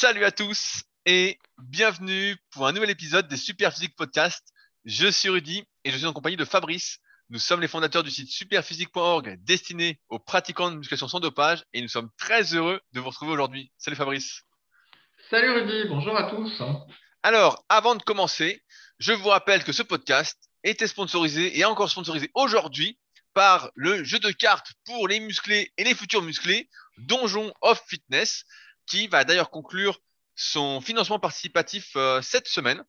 Salut à tous et bienvenue pour un nouvel épisode des Super Physique Podcast. Je suis Rudy et je suis en compagnie de Fabrice. Nous sommes les fondateurs du site superphysique.org destiné aux pratiquants de musculation sans dopage et nous sommes très heureux de vous retrouver aujourd'hui. Salut Fabrice. Salut Rudy, bonjour à tous. Alors, avant de commencer, je vous rappelle que ce podcast était sponsorisé et est encore sponsorisé aujourd'hui par le jeu de cartes pour les musclés et les futurs musclés, Donjon of Fitness, qui va d'ailleurs conclure son financement participatif euh, cette semaine.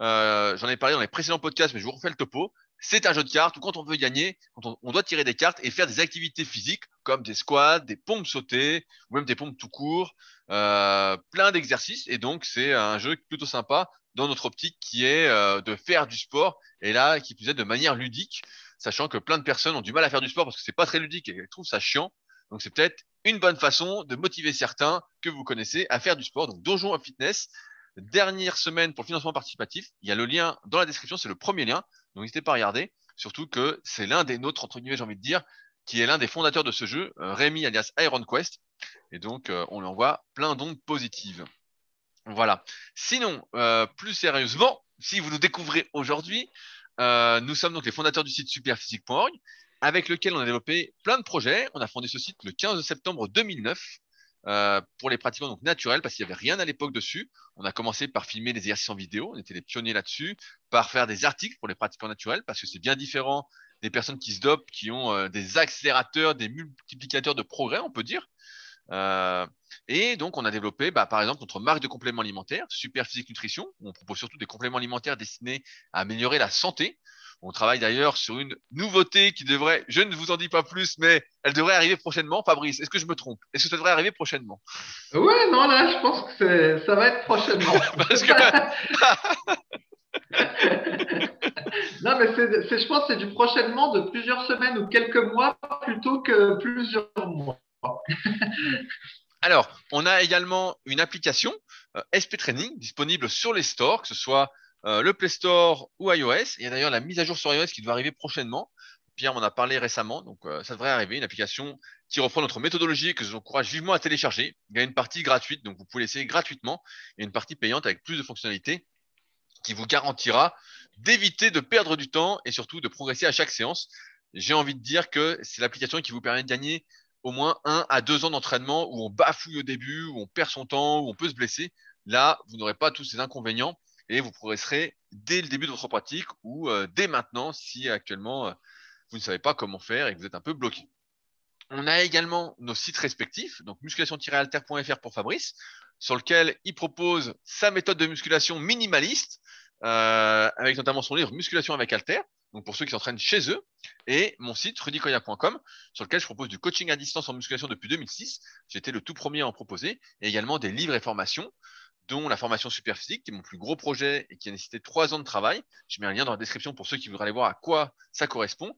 Euh, J'en ai parlé dans les précédents podcasts, mais je vous refais le topo. C'est un jeu de cartes où quand on veut gagner, on, doit tirer des cartes et faire des activités physiques comme des squats, des pompes sautées ou même des pompes tout court, euh, plein d'exercices. Et donc c'est un jeu plutôt sympa dans notre optique qui est de faire du sport et là qui plus est de manière ludique, sachant que plein de personnes ont du mal à faire du sport parce que c'est pas très ludique et elles trouvent ça chiant. Donc c'est peut-être une bonne façon de motiver certains que vous connaissez à faire du sport. Donc Donjon à Fitness, dernière semaine pour le financement participatif. Il y a le lien dans la description, c'est le premier lien. Donc n'hésitez pas à regarder. Surtout que c'est l'un des nôtres, entre guillemets, j'ai envie de dire, qui est l'un des fondateurs de ce jeu, euh, Rémi alias Iron Quest. Et donc euh, on lui envoie plein d'ondes positives. Voilà. Sinon, euh, plus sérieusement, si vous nous découvrez aujourd'hui, nous sommes donc les fondateurs du site superphysique.org avec lequel on a développé plein de projets. On a fondé ce site le 15 septembre 2009 euh, pour les pratiquants donc naturels parce qu'il n'y avait rien à l'époque dessus. On a commencé par filmer des exercices en vidéo, on était les pionniers là-dessus, par faire des articles pour les pratiquants naturels parce que c'est bien différent des personnes qui se dopent, qui ont euh, des accélérateurs, des multiplicateurs de progrès, on peut dire. Euh, et donc, on a développé, bah, par exemple, notre marque de compléments alimentaires, Super Physique Nutrition, où on propose surtout des compléments alimentaires destinés à améliorer la santé. On travaille d'ailleurs sur une nouveauté qui devrait, je ne vous en dis pas plus, mais elle devrait arriver prochainement. Fabrice, est-ce que je me trompe? Est-ce que ça devrait arriver prochainement? Ouais, non, là, je pense que ça va être prochainement. Parce que... non, mais c'est, je pense que c'est du prochainement de plusieurs semaines ou quelques mois plutôt que plusieurs mois. Alors, on a également une application euh, SP Training disponible sur les stores, que ce soit euh, le Play Store ou iOS. Il y a d'ailleurs la mise à jour sur iOS qui doit arriver prochainement. Pierre m'en a parlé récemment, donc euh, ça devrait arriver. Une application qui reprend notre méthodologie et que je vous encourage vivement à télécharger. Il y a une partie gratuite, donc vous pouvez l'essayer gratuitement, et une partie payante avec plus de fonctionnalités qui vous garantira d'éviter de perdre du temps et surtout de progresser à chaque séance. J'ai envie de dire que c'est l'application qui vous permet de gagner au moins un à deux ans d'entraînement où on bafouille au début, où on perd son temps, où on peut se blesser. Là, vous n'aurez pas tous ces inconvénients et vous progresserez dès le début de votre pratique ou euh, dès maintenant si actuellement euh, vous ne savez pas comment faire et que vous êtes un peu bloqué. On a également nos sites respectifs, donc musculation-alter.fr pour Fabrice, sur lequel il propose sa méthode de musculation minimaliste, euh, avec notamment son livre Musculation avec Alter, donc pour ceux qui s'entraînent chez eux, et mon site rudicoya.com, sur lequel je propose du coaching à distance en musculation depuis 2006. J'étais le tout premier à en proposer, et également des livres et formations, dont la formation super physique, qui est mon plus gros projet et qui a nécessité trois ans de travail. Je mets un lien dans la description pour ceux qui voudraient aller voir à quoi ça correspond.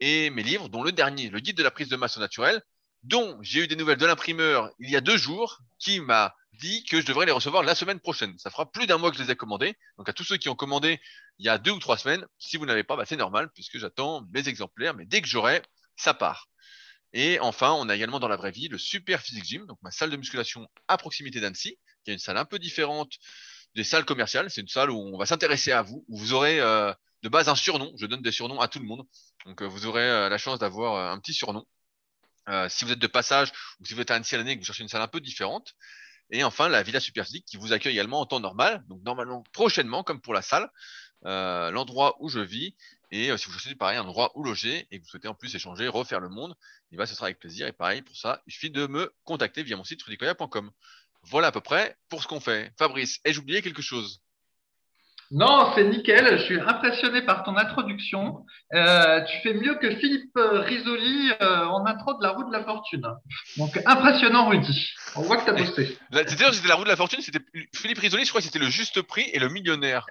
Et mes livres, dont le dernier, le guide de la prise de masse au naturel, dont j'ai eu des nouvelles de l'imprimeur il y a deux jours, qui m'a dit que je devrais les recevoir la semaine prochaine. Ça fera plus d'un mois que je les ai commandés. Donc à tous ceux qui ont commandé il y a deux ou trois semaines, si vous n'avez pas, bah, c'est normal puisque j'attends mes exemplaires. Mais dès que j'aurai, ça part. Et enfin, on a également dans la vraie vie le Super Physique Gym, donc ma salle de musculation à proximité d'Annecy, qui est une salle un peu différente des salles commerciales. C'est une salle où on va s'intéresser à vous, où vous aurez euh, de base un surnom. Je donne des surnoms à tout le monde. Donc euh, vous aurez euh, la chance d'avoir un petit surnom. Si vous êtes de passage ou si vous êtes à Annecy l'année que vous cherchez une salle un peu différente. Et enfin, la Villa Superphysique qui vous accueille également en temps normal, donc normalement prochainement, comme pour la salle, l'endroit où je vis. Et si vous cherchez pareil un endroit où loger et que vous souhaitez en plus échanger, refaire le monde, et ben, ce sera avec plaisir. Et pareil, pour ça, il suffit de me contacter via mon site rudicoya.com. Voilà à peu près pour ce qu'on fait. Fabrice, ai-je oublié quelque chose? Non, c'est nickel. Je suis impressionné par ton introduction. Euh, tu fais mieux que Philippe Risoli euh, en intro de la roue de la fortune. Donc, impressionnant, Rudy. On voit que tu as bossé. C'était c'était la roue de la fortune, c'était Philippe Risoli, je crois que c'était le juste prix et le millionnaire.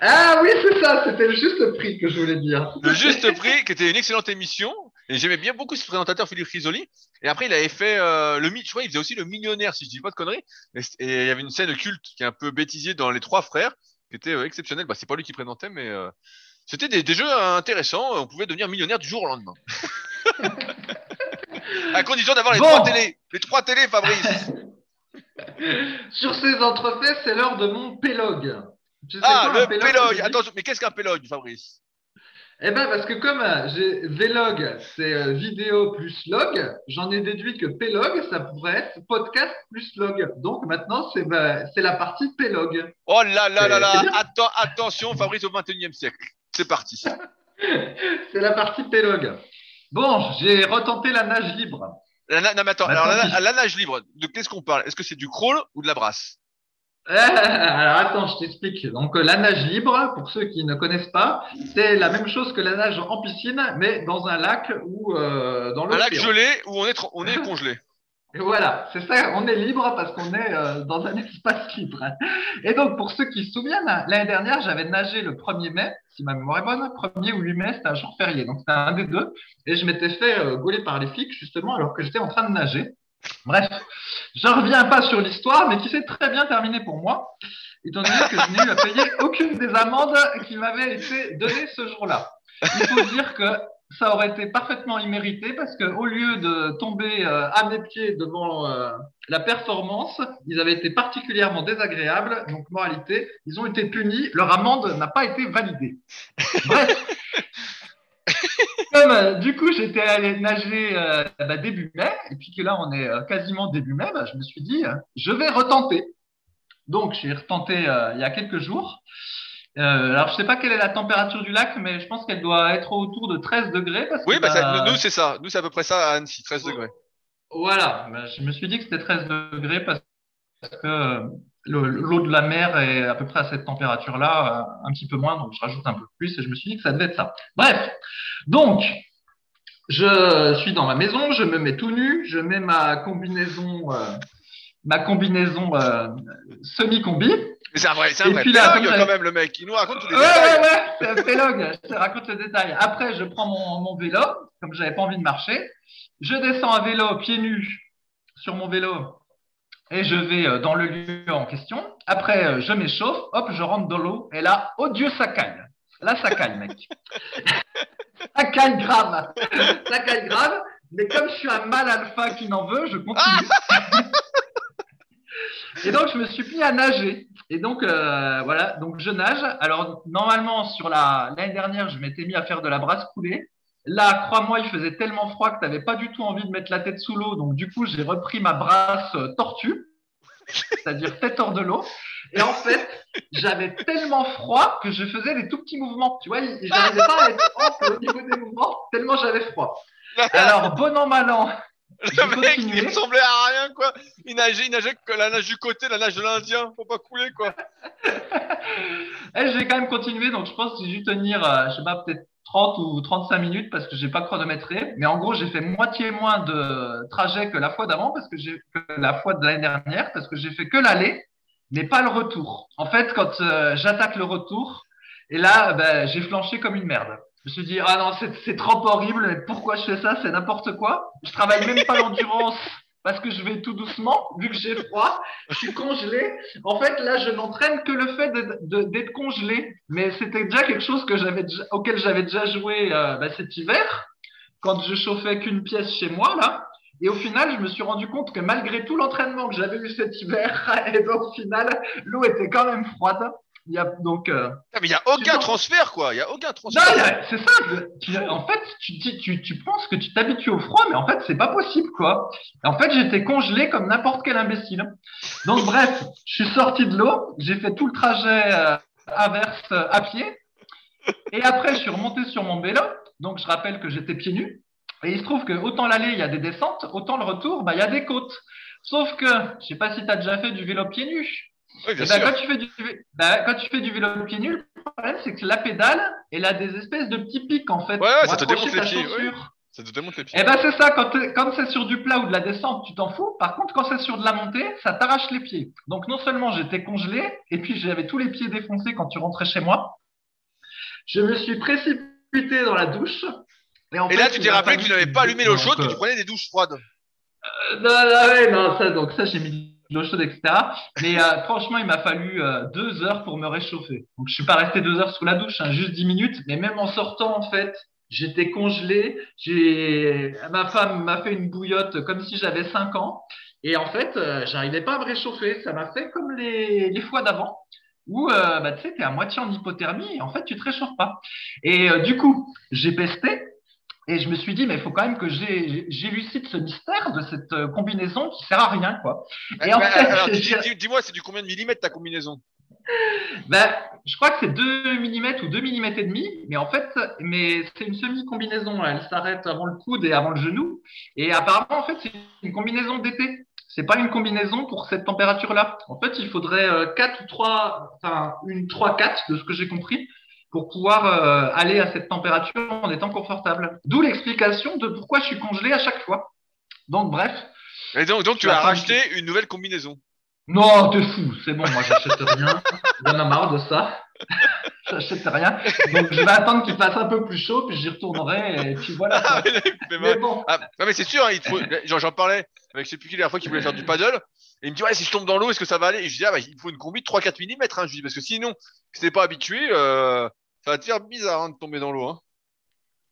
Ah oui, c'est ça, c'était le juste prix que je voulais dire. Le juste prix, qui était une excellente émission. Et j'aimais bien beaucoup ce présentateur, Philippe Risoli. Et après, il avait fait euh, le je crois, il faisait aussi le millionnaire, si je dis pas de conneries. Et, et il y avait une scène culte qui est un peu bêtisier dans les trois frères qui était euh, exceptionnel. Bah, c'est pas lui qui présentait, mais euh, c'était des, des, jeux intéressants. On pouvait devenir millionnaire du jour au lendemain. à condition d'avoir les Bon. trois télés. Les trois télés, Fabrice. Sur ces entrefaits, c'est l'heure de mon pélogue. Tu sais ah, le pélogue. Attention, mais qu'est-ce qu'un pélogue, Fabrice? Eh bien, parce que comme euh, j'ai Vlog, c'est euh, vidéo plus log, j'en ai déduit que Plog, ça pourrait être podcast plus log. Donc maintenant, c'est bah, la partie Plog. Oh là là là là Attention, Fabrice au 21e siècle. C'est parti. c'est la partie Plog. Bon, j'ai retenté la nage libre. La, non, mais attends, alors la, nage libre, de qu'est-ce qu'on parle? Est-ce que c'est du crawl ou de la brasse? Alors attends, je t'explique. Donc la nage libre, pour ceux qui ne connaissent pas, c'est la même chose que la nage en piscine, mais dans un lac ou euh, dans le. Un lac gelé où on est, on est congelé. Et voilà, c'est ça, on est libre parce qu'on est euh, dans un espace libre. Et donc, pour ceux qui se souviennent, l'année dernière, j'avais nagé le 1er mai, si ma mémoire est bonne, 1er ou 8 mai, c'était un jour férié, donc c'était un des deux. Et je m'étais fait euh, gauler par les flics, justement, alors que j'étais en train de nager. Bref, je ne reviens pas sur l'histoire, mais qui s'est très bien terminée pour moi, étant donné que je n'ai eu à payer aucune des amendes qui m'avaient été données ce jour-là. Il faut dire que ça aurait été parfaitement immérité parce qu'au lieu de tomber euh, à mes pieds devant euh, la performance, ils avaient été particulièrement désagréables. Donc, moralité, ils ont été punis. Leur amende n'a pas été validée. Bref, comme euh, du coup j'étais allé nager euh, bah, début mai, et puis que là on est euh, quasiment début mai, bah, je me suis dit je vais retenter. Donc j'ai retenté il y a quelques jours. alors je sais pas quelle est la température du lac, mais je pense qu'elle doit être autour de 13 degrés. oui, bah, nous c'est ça, nous c'est à peu près ça à Annecy, 13 degrés. Voilà, je me suis dit que c'était 13 degrés parce que l'eau de la mer est à peu près à cette température-là, euh, un petit peu moins, donc je rajoute un peu plus et je me suis dit que ça devait être ça. Bref, donc je suis dans ma maison, je me mets tout nu, je mets ma combinaison, euh, ma combinaison euh, semi-combi. C'est un vrai, c'est un vrai là, quand même le mec, il nous raconte tous les ouais, détails. Ouais, ouais, c'est un vlog, je te raconte les détails. Après, je prends mon, mon vélo, comme j'avais pas envie de marcher, je descends à vélo, pieds nus, sur mon vélo, et je vais euh, dans le lieu en question. Après, euh, je m'échauffe, hop, je rentre dans l'eau, et là, oh Dieu, ça caille. Là, ça caille, mec. ça caille grave. ça caille grave. Mais comme je suis un mal alpha qui n'en veut, je continue. et donc, je me suis mis à nager. Et donc, euh, voilà, donc je nage. Alors, normalement, sur la l'année dernière, je m'étais mis à faire de la brasse coulée. Là, crois-moi, il faisait tellement froid que tu n'avais pas du tout envie de mettre la tête sous l'eau. Donc, du coup, j'ai repris ma brasse euh, tortue, c'est-à-dire tête hors de l'eau. Et en fait, j'avais tellement froid que je faisais des tout petits mouvements. Tu vois, j'arrivais pas à être au niveau des mouvements, tellement j'avais froid. Alors, bon an, mal an. Le mec, il ressemblait à rien, quoi. Il nageait, il nageait que la nage du côté, la nage de l'Indien. Faut pas couler, quoi. Et eh, j'ai quand même continué, donc je pense que j'ai dû tenir, euh, je sais pas, peut-être 30 ou 35 minutes parce que j'ai pas chronométré. Mais en gros, j'ai fait moitié moins de trajet que la fois d'avant parce que j'ai la fois de l'année dernière parce que j'ai fait que l'aller, mais pas le retour. En fait, quand euh, j'attaque le retour, et là, ben, j'ai flanché comme une merde. Je me suis dit, ah non, c'est trop horrible, mais pourquoi je fais ça? C'est n'importe quoi. Je travaille même pas l'endurance parce que je vais tout doucement, vu que j'ai froid, je suis congelé. En fait, là, je n'entraîne que le fait d'être congelé. Mais c'était déjà quelque chose que j'avais auquel j'avais déjà joué euh, bah, cet hiver, quand je chauffais qu'une pièce chez moi, là. Et au final, je me suis rendu compte que malgré tout l'entraînement que j'avais eu cet hiver, et ben, au final, l'eau était quand même froide. Il y a donc. Euh, ah, mais il n'y a aucun transfert, quoi. Il n'y a aucun transfert. C'est ça. en fait, tu, tu, tu penses que tu t'habitues au froid, mais en fait, c'est pas possible, quoi. En fait, j'étais congelé comme n'importe quel imbécile. Donc, bref, je suis sorti de l'eau. J'ai fait tout le trajet euh, inverse euh, à pied. Et après, je suis remonté sur mon vélo. Donc, je rappelle que j'étais pieds nus. Et il se trouve que autant l'aller, il y a des descentes, autant le retour, bah, il y a des côtes. Sauf que, je sais pas si tu as déjà fait du vélo pieds nus. Oui, bien eh ben. Quand, tu fais du, ben, quand tu fais du vélo pied nul, le problème, c'est que la pédale, elle a des espèces de petits pics, en fait. Ouais, ouais ça te démonte les pieds. Ça te démonte les pieds. Eh ben, c'est ça. Quand, quand c'est sur du plat ou de la descente, tu t'en fous. Par contre, quand c'est sur de la montée, ça t'arrache les pieds. Donc, non seulement j'étais congelé, et puis j'avais tous les pieds défoncés quand tu rentrais chez moi. Je me suis précipité dans la douche. Et, en et là, tu t'es rappelé que tu n'avais pas allumé l'eau chaude, que tu prenais des douches froides. Euh, non, non, ouais, non, ça, donc ça, j'ai mis l'eau chaude, etc. Mais euh, franchement, il m'a fallu euh, deux heures pour me réchauffer. Donc, je suis pas resté deux heures sous la douche, hein, juste dix minutes. Mais même en sortant, en fait, j'étais congelé. J'ai, ma femme m'a fait une bouillotte comme si j'avais cinq ans. Et en fait, euh, j'arrivais pas à me réchauffer. Ça m'a fait comme les, les fois d'avant, où bah, tu sais, t'es à moitié en hypothermie et en fait, tu te réchauffes pas. Et du coup, j'ai pesté et je me suis dit, mais il faut quand même que j'élucide ce mystère de cette euh, combinaison qui sert à rien, quoi. Et en Bah, fait, dis- dis-moi, c'est du combien de millimètres ta combinaison? Ben, je crois que c'est 2 mm ou 2 mm et demi, mais en fait, mais c'est une semi-combinaison. Elle s'arrête avant le coude et avant le genou. Et apparemment, en fait, c'est une combinaison d'été. C'est pas une combinaison pour cette température-là. En fait, il faudrait euh, 4 ou 3, enfin, une 3-4 de ce que j'ai compris pour pouvoir euh, aller à cette température en étant confortable. D'où l'explication de pourquoi je suis congelé à chaque fois. Donc, bref. Et donc, donc tu as racheté une nouvelle combinaison. Non, t'es fou, c'est bon, moi j'achète rien. J'en ai marre de ça. j'achète rien. Donc je vais attendre qu'il fasse un peu plus chaud, puis j'y retournerai, et puis voilà. Ah, mais bon, Ah, non, mais c'est sûr, hein, il faut- j'en parlais avec je sais plus qui la dernière fois qui voulait faire du paddle. Et il me dit, ouais, si je tombe dans l'eau, est-ce que ça va aller? Et je dis, ah, bah, il faut une combi de 3-4 mm. Hein. Je dis, parce que sinon, si t'es pas habitué, euh, ça va te faire bizarre hein, de tomber dans l'eau. Hein.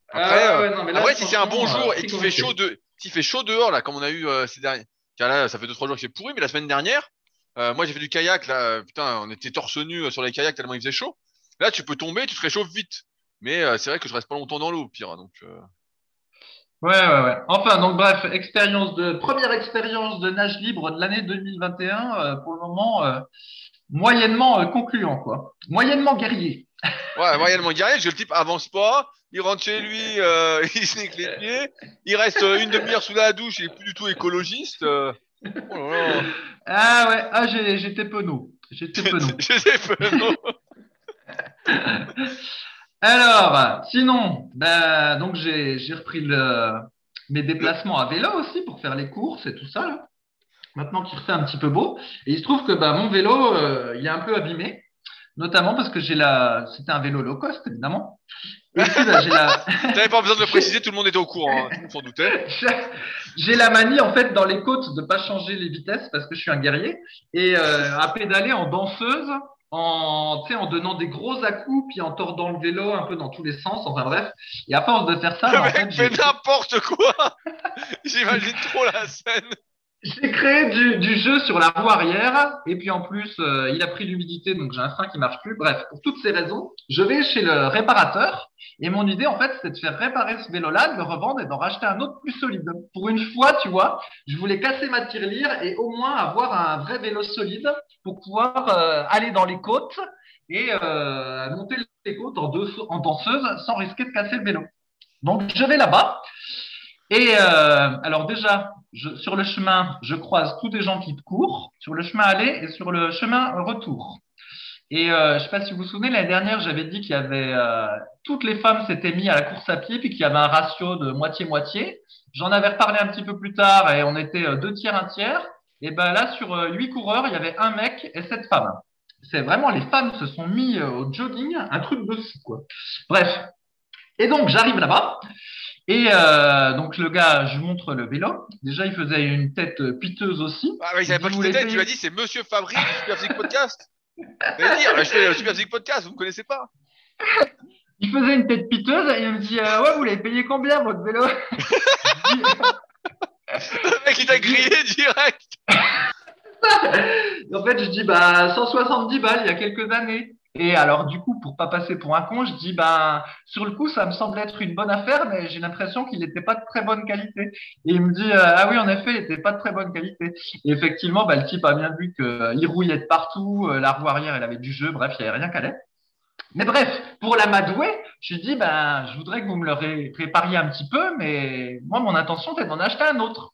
Après, Ah, euh, ouais, non, mais là, après si c'est un bon franchement, jour euh, et qu'il fait chaud, de, fait chaud dehors, là, comme on a eu euh, ces derniers. Car là, ça fait 2-3 jours que c'est pourri, mais la semaine dernière, euh, moi j'ai fait du kayak, là, euh, putain, on était torse nu euh, sur les kayaks tellement il faisait chaud. Là, tu peux tomber, tu te réchauffes vite. Mais euh, c'est vrai que je reste pas longtemps dans l'eau, au pire. Donc, euh, Ouais, ouais, ouais. Enfin, donc bref, expérience de première expérience de nage libre de l'année 2021, euh, pour le moment, euh, moyennement euh, concluant, quoi. Moyennement guerrier. Ouais, moyennement guerrier, parce que le type avance pas, il rentre chez lui, euh, il se nique les pieds, il reste euh, une demi-heure sous la douche, il est plus du tout écologiste. euh. Oh là là. Ah ouais, ah, j'ai- j'étais penaud. J'étais penaud. Je sais pas, non. Alors, sinon, ben, donc j'ai j'ai repris le, mes déplacements à vélo aussi pour faire les courses et tout ça. Là. Maintenant qu'il refait un petit peu beau. Et il se trouve que ben, mon vélo, euh, il est un peu abîmé, notamment parce que j'ai la. C'était un vélo low cost, évidemment. J'ai la. T'avais pas besoin de le préciser, tout le monde était au courant, hein, tout le monde s'en doutait. J'ai la manie en fait dans les côtes de pas changer les vitesses parce que je suis un guerrier et euh, à pédaler en danseuse en, tu en donnant des gros à-coups puis en tordant le vélo un peu dans tous les sens. Enfin bref. Et à force de faire ça, Le ben, en mec fait, fait n'importe quoi. J'imagine trop la scène. J'ai créé du, du jeu sur la roue arrière et puis en plus euh, il a pris l'humidité donc j'ai un frein qui marche plus. Bref, pour toutes ces raisons, je vais chez le réparateur et mon idée en fait c'était de faire réparer ce vélo-là, de le revendre et d'en racheter un autre plus solide. Pour une fois, tu vois, je voulais casser ma tirelire et au moins avoir un vrai vélo solide pour pouvoir euh, aller dans les côtes et euh, monter les côtes en, en danseuse sans risquer de casser le vélo. Donc je vais là-bas. Et euh, alors déjà, je, sur le chemin, je croise tous des gens qui courent, sur le chemin aller et sur le chemin retour. Et euh, je sais pas si vous vous souvenez, l'année dernière, j'avais dit qu'il y avait euh, toutes les femmes s'étaient mis à la course à pied, puis qu'il y avait un ratio de moitié-moitié. J'en avais reparlé un petit peu plus tard et on était euh, deux tiers, un tiers. Et ben là, sur euh, huit coureurs, il y avait un mec et sept femmes. C'est vraiment les femmes se sont mis euh, au jogging, un truc de fou quoi. Bref. Et donc j'arrive là-bas. Et euh, donc le gars, je montre le vélo. Déjà, il faisait une tête piteuse aussi. Ah, mais il savait pas voulez t'étais, tu payer lui as dit c'est Monsieur Fabry du Super Physique Podcast. Dire, je fais le Super Physique Podcast, vous me connaissez pas. Il faisait une tête piteuse et il me dit euh, Ouais, vous l'avez payé combien votre vélo? Le mec il t'a grillé direct. En fait, je dis bah 170 balles il y a quelques années. Et alors du coup, pour pas passer pour un con, je dis bah sur le coup, ça me semble être une bonne affaire, mais j'ai l'impression qu'il n'était pas de très bonne qualité. Et il me dit euh, ah oui, en effet, il n'était pas de très bonne qualité. Effectivement, bah, le type a bien vu qu'il rouillait de partout, euh, la roue arrière, elle avait du jeu, bref, il n'y avait rien qu'à l'être. Mais bref, pour la Madoué, je lui dis ben je voudrais que vous me le ré- répariez un petit peu, mais moi mon intention c'est d'en acheter un autre.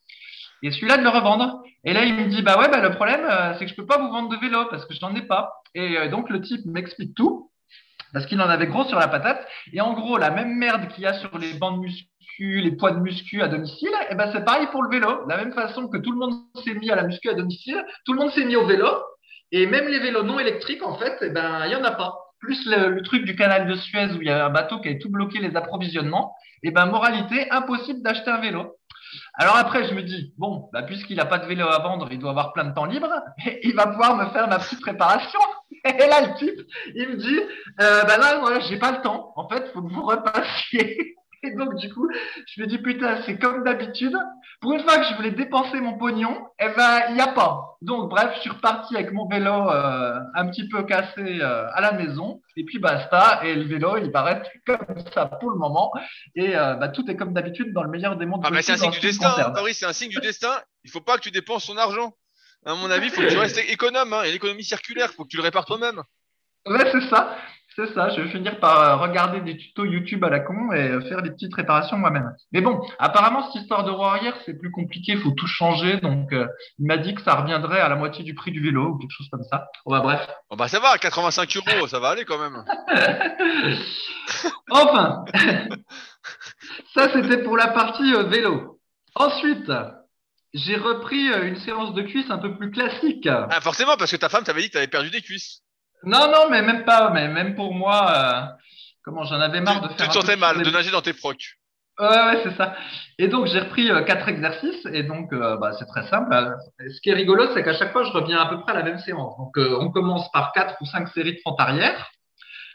Et celui-là de le revendre. Et là, il me dit, bah ouais, bah le problème, euh, c'est que je peux pas vous vendre de vélo parce que je n'en ai pas. Et euh, donc, le type m'explique tout parce qu'il en avait gros sur la patate. Et en gros, la même merde qu'il y a sur les bancs de muscu, les poids de muscu à domicile, et ben c'est pareil pour le vélo. De la même façon que tout le monde s'est mis à la muscu à domicile, tout le monde s'est mis au vélo. Et même les vélos non électriques, en fait, eh ben, il y en a pas. Plus le, truc du canal de Suez où il y avait un bateau qui avait tout bloqué les approvisionnements, et ben, moralité, impossible d'acheter un vélo. Alors après, je me dis, bon, bah, puisqu'il n'a pas de vélo à vendre, il doit avoir plein de temps libre, il va pouvoir me faire ma petite préparation. Et là, le type, il me dit, euh, bah là, voilà, j'ai pas le temps. En fait, faut que vous repassiez. Et donc, du coup, je me dis, putain, c'est comme d'habitude. Pour une fois que je voulais dépenser mon pognon, eh ben, il n'y a pas. Donc, bref, je suis reparti avec mon vélo euh, un petit peu cassé euh, à la maison. Et puis, basta. Et le vélo, il paraît comme ça pour le moment. Et euh, bah, tout est comme d'habitude dans le meilleur des mondes. Ah, mais c'est un signe du destin, Henri, c'est un signe du destin. Il faut pas que tu dépenses ton argent. À mon avis, il faut que tu restes économe. Hein. Il y a l'économie circulaire, il faut que tu le répares toi-même. Ouais, c'est ça. C'est ça, je vais finir par euh, regarder des tutos YouTube à la con et euh, faire des petites réparations moi-même. Mais bon, apparemment, cette histoire de roue arrière, c'est plus compliqué, il faut tout changer. Donc, euh, il m'a dit que ça reviendrait à la moitié du prix du vélo ou quelque chose comme ça. Bon, bah, bref. Bon, bah, ça va, 85 euros, ça va aller quand même. enfin, ça, c'était pour la partie vélo. Ensuite, j'ai repris une séance de cuisses un peu plus classique. Ah, forcément, parce que ta femme t'avait dit que tu avais perdu des cuisses. Non, non, mais même pas. Mais même pour moi, euh, comment j'en avais marre de faire. Tu te sentais mal, de nager dans tes procs. Ouais, ouais, c'est ça. Et donc, j'ai repris euh, quatre exercices. Et donc, euh, bah, c'est très simple. Ce qui est rigolo, c'est qu'à chaque fois, je reviens à peu près à la même séance. Donc, on commence par quatre ou cinq séries de fente arrière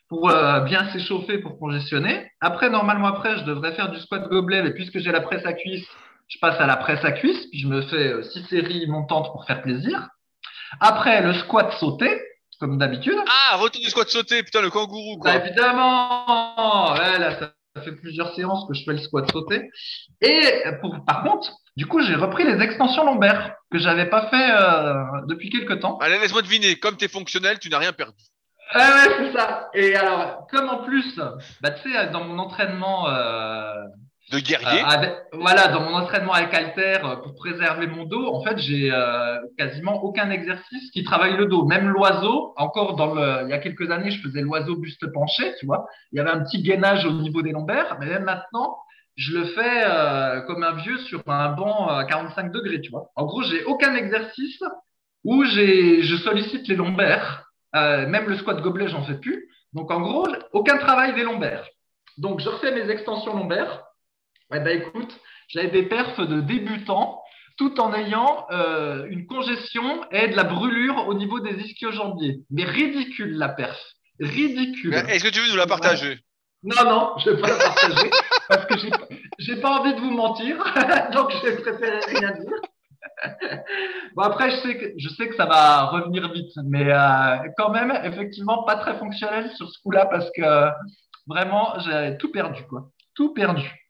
pour bien s'échauffer, pour congestionner. Après, normalement, après, je devrais faire du squat gobelet. Mais puisque j'ai la presse à cuisse, je passe à la presse à cuisse. Puis, je me fais six séries montantes pour faire plaisir. Après, le squat sauté comme d'habitude. Ah, retour du squat sauté, putain, le kangourou, quoi. Bah, évidemment ouais, là, ça fait plusieurs séances que je fais le squat sauté. Et pour, par contre, du coup, j'ai repris les extensions lombaires que j'avais pas fait euh, depuis quelques temps. Allez, laisse-moi deviner, comme tu es fonctionnel, tu n'as rien perdu. Ouais, ouais, c'est ça. Et alors, comme en plus, bah, tu sais, dans mon entraînement euh, de guerrier. Euh, voilà, dans mon entraînement avec Alter euh, pour préserver mon dos, en fait, j'ai euh, quasiment aucun exercice qui travaille le dos. Même l'oiseau, encore dans il y a quelques années, je faisais l'oiseau buste penché, tu vois. Il y avait un petit gainage au niveau des lombaires, mais même maintenant, je le fais comme un vieux sur un banc à 45 degrés, tu vois. En gros, j'ai aucun exercice où j'ai, je sollicite les lombaires. même le squat gobelet, j'en fais plus. Donc, en gros, aucun travail des lombaires. Donc, je refais mes extensions lombaires eh ben, écoute, j'avais des perfs de débutants tout en ayant euh, une congestion et de la brûlure au niveau des ischio-jambiers. Mais ridicule la perf. Ridicule. Est-ce que tu veux nous la partager? Non, non, je ne vais pas la partager parce que j'ai pas envie de vous mentir. donc, j'ai préféré rien dire. bon, après, je sais, que, je sais que ça va revenir vite, mais euh, quand même, effectivement, pas très fonctionnel sur ce coup-là parce que vraiment, j'ai tout perdu, quoi. Tout perdu.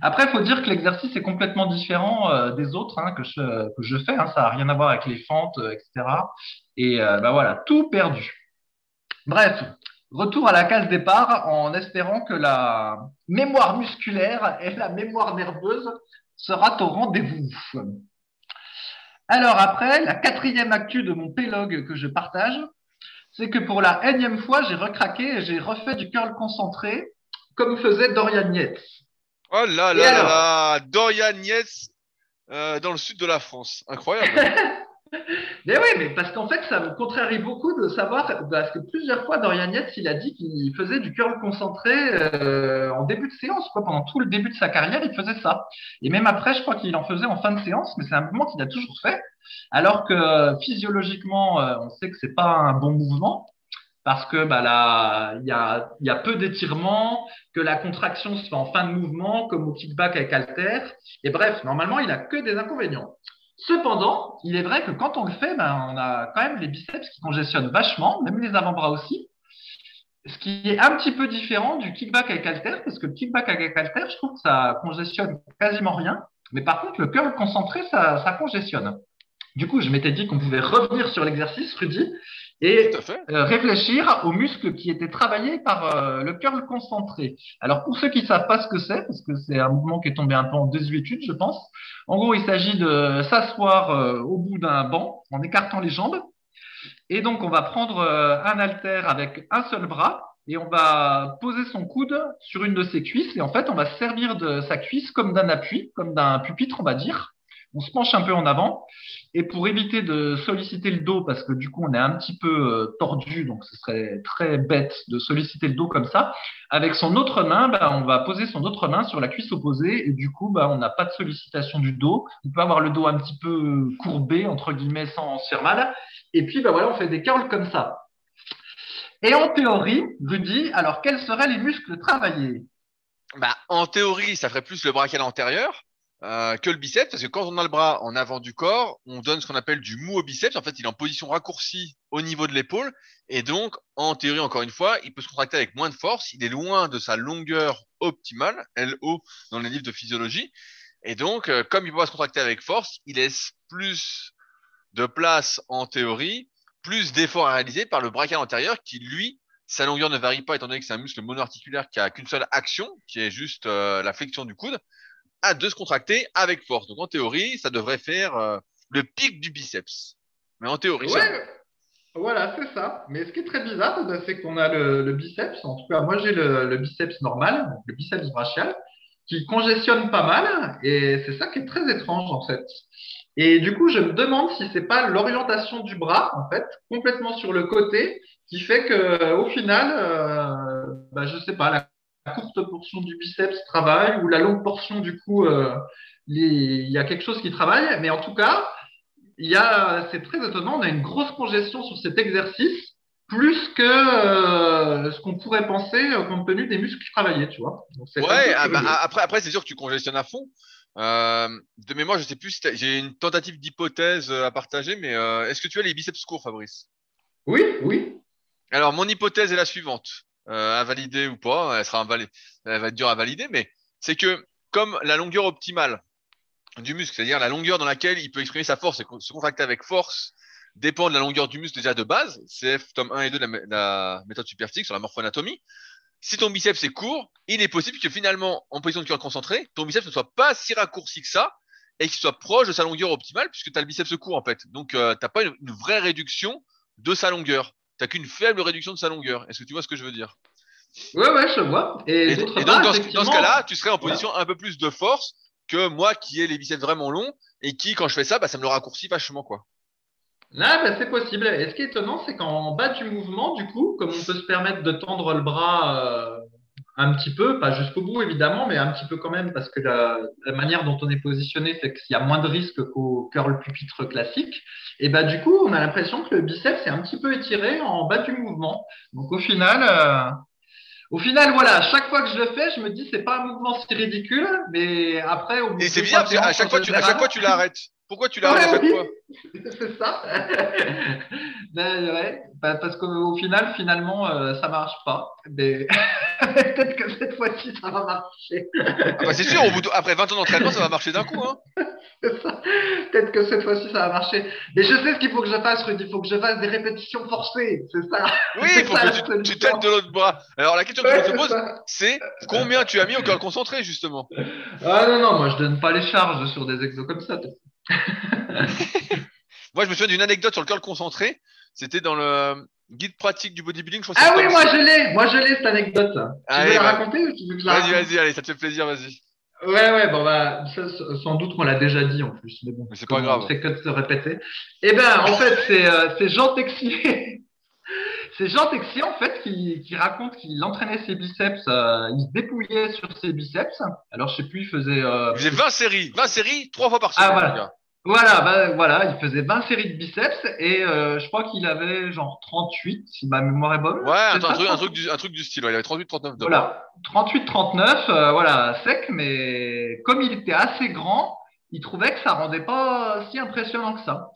Après, il faut dire que l'exercice est complètement différent euh, des autres hein, que, je, fais. Hein. ça n'a rien à voir avec les fentes, euh, etc. Et euh, bah voilà, tout perdu. Bref, retour à la case départ en espérant que la mémoire musculaire et la mémoire nerveuse sera au rendez-vous. Alors après, la quatrième actu de mon pélogue que je partage, c'est que pour la énième fois, j'ai recraqué et j'ai refait du curl concentré comme faisait Dorian Yates. Oh là là là, Dorian Yates euh, dans le sud de la France. Incroyable. mais oui, mais parce qu'en fait, ça me contrarie beaucoup de savoir, parce que plusieurs fois, Dorian Yates, il a dit qu'il faisait du curl concentré euh, en début de séance. Quoi. Pendant tout le début de sa carrière, il faisait ça. Et même après, je crois qu'il en faisait en fin de séance, mais c'est un mouvement qu'il a toujours fait. Alors que physiologiquement, euh, on sait que c'est pas un bon mouvement parce que bah, là, il y a, y a peu d'étirements, que la contraction se fait en fin de mouvement, comme au kickback avec halter. Et bref, normalement, il a que des inconvénients. Cependant, il est vrai que quand on le fait, ben, on a quand même les biceps qui congestionnent vachement, même les avant-bras aussi. Ce qui est un petit peu différent du kickback avec halter, parce que le kickback avec halter, je trouve que ça congestionne quasiment rien. Mais par contre, le curl concentré, ça, ça congestionne. Du coup, je m'étais dit qu'on pouvait revenir sur l'exercice, Rudy, et euh, réfléchir aux muscles qui étaient travaillés par euh, le curl concentré. Alors pour ceux qui ne savent pas ce que c'est, parce que c'est un mouvement qui est tombé un peu en désuétude, je pense, en gros il s'agit de s'asseoir euh, au bout d'un banc en écartant les jambes. Et donc on va prendre un haltère avec un seul bras et on va poser son coude sur une de ses cuisses et en fait on va servir de sa cuisse comme d'un appui, comme d'un pupitre on va dire on se penche un peu en avant. Et pour éviter de solliciter le dos, parce que du coup on est un petit peu euh, tordu, donc ce serait très bête de solliciter le dos comme ça, avec son autre main, bah, on va poser son autre main sur la cuisse opposée, et du coup bah, on n'a pas de sollicitation du dos. On peut avoir le dos un petit peu courbé, entre guillemets, sans se faire mal. Et puis bah, voilà, on fait des curls comme ça. Et en théorie, Rudy, alors quels seraient les muscles travaillés? Bah, en théorie, ça ferait plus le brachial antérieur euh, que le biceps, parce que quand on a le bras en avant du corps, on donne ce qu'on appelle du mou au biceps. En fait, il est en position raccourcie au niveau de l'épaule, et donc, en théorie, encore une fois, il peut se contracter avec moins de force. Il est loin de sa longueur optimale, LO, dans les livres de physiologie. Et donc, euh, comme il peut pas se contracter avec force, il laisse plus de place en théorie, plus d'efforts à réaliser par le brachial antérieur qui, lui, sa longueur ne varie pas étant donné que c'est un muscle monoarticulaire qui a qu'une seule action, qui est juste euh, la flexion du coude, à de se contracter avec force. Donc en théorie, ça devrait faire euh, le pic du biceps. Mais en théorie, voilà, c'est ça. Mais ce qui est très bizarre, bah, c'est qu'on a le, biceps. En tout cas, moi, j'ai le, biceps normal, le biceps brachial, qui congestionne pas mal. Et c'est ça qui est très étrange, en fait. Et du coup, je me demande si c'est pas l'orientation du bras, en fait, complètement sur le côté, qui fait que, au final, euh, bah, je sais pas, la la courte portion du biceps travaille ou la longue portion, du coup, euh, les- il y a quelque chose qui travaille. Mais en tout cas, il y a, c'est très étonnant, on a une grosse congestion sur cet exercice, plus que euh, ce qu'on pourrait penser euh, compte tenu des muscles qui travaillaient, tu vois. Donc, Ouais, ah bah, après, après c'est sûr que tu congestionnes à fond. Euh, de mémoire, je sais plus si j'ai une tentative d'hypothèse à partager, mais est-ce que tu as les biceps courts, Fabrice? Oui, oui. Alors, mon hypothèse est la suivante, euh, ou pas, elle sera va être dure à valider, mais c'est que comme la longueur optimale du muscle, c'est-à-dire la longueur dans laquelle il peut exprimer sa force et se contracter avec force, dépend de la longueur du muscle déjà de base, CF tome 1 et 2 de la, mé- la méthode superphysique sur la morphoanatomie. Si ton biceps est court, il est possible que finalement, en position de curl concentré, ton biceps ne soit pas si raccourci que ça et qu'il soit proche de sa longueur optimale puisque tu as le biceps court en fait. Donc, euh, t'as pas une, une vraie réduction de sa longueur. T'as qu'une faible réduction de sa longueur. Est-ce que tu vois ce que je veux dire? Ouais, ouais, je vois. Et, Et, d'autre et part, donc, dans ce, effectivement, dans ce cas-là, tu serais en Voilà. position un peu plus de force que moi qui ai les biceps vraiment longs et qui, quand je fais ça, bah, ça me le raccourcit vachement, quoi. Là, bah, c'est possible. Et ce qui est étonnant, c'est qu'en bas du mouvement, du coup, comme on peut se permettre de tendre le bras euh, un petit peu, pas jusqu'au bout évidemment, mais un petit peu quand même, parce que la, la manière dont on est positionné fait qu'il y a moins de risques qu'au curl pupitre classique. Et bah du coup, on a l'impression que le biceps est un petit peu étiré en bas du mouvement. Donc au final, euh, au final, voilà, à chaque fois que je le fais, je me dis c'est pas un mouvement si ridicule, mais après, au bout Et c'est parce qu'à séances, chaque fois, tu, à chaque fois, tu l'arrêtes. Pourquoi tu à Ouais, oui. C'est ça. Ben, ouais, pa- parce qu'au final, finalement, euh, ça marche pas. Mais peut-être que cette fois-ci, ça va marcher. ah bah, C'est sûr, au bout de- après 20 ans d'entraînement, ça va marcher d'un coup. Hein. Peut-être que cette fois-ci, ça va marcher. Mais je sais ce qu'il faut que je fasse, Rudy. Il faut que je fasse des répétitions forcées. C'est ça. Oui, il faut ça, que la tu, tu têtes de l'autre bras. Alors, la question que Ouais, je te pose, c'est combien tu as mis au curl concentré, justement? Ah non, non, moi, je donne pas les charges sur des exos comme ça. Moi, je me souviens d'une anecdote sur le curl concentré. C'était dans le guide pratique du bodybuilding. Je Ah c'est oui, moi, je l'ai. Moi, je l'ai, cette anecdote. Tu Allez, veux la raconter ou tu veux que je la Vas-y, vas-y, allez, ça te fait plaisir, vas-y. Ouais, ouais, bon, bah, ça, sans doute qu'on l'a déjà dit en plus, mais bon. C'est pas grave. Fait que de se répéter. Eh ben, en fait, c'est euh, c'est Jean Texier. C'est Jean Texier, en fait, qui, qui raconte qu'il entraînait ses biceps, euh, il se dépouillait sur ses biceps. Alors, je sais plus, il faisait. euh, Il faisait 20 séries. 20 séries, trois fois par semaine, Ah, voilà. Voilà, bah, voilà, il faisait 20 séries de biceps et euh, je crois qu'il avait genre 38, si ma mémoire est bonne. Ouais, C'est attends, ça, un, truc, un, 38? truc du, un truc du style. ouais, il avait 38, 39 de Voilà, 38-39, euh, voilà, sec, mais comme il était assez grand, il trouvait que ça rendait pas si impressionnant que ça.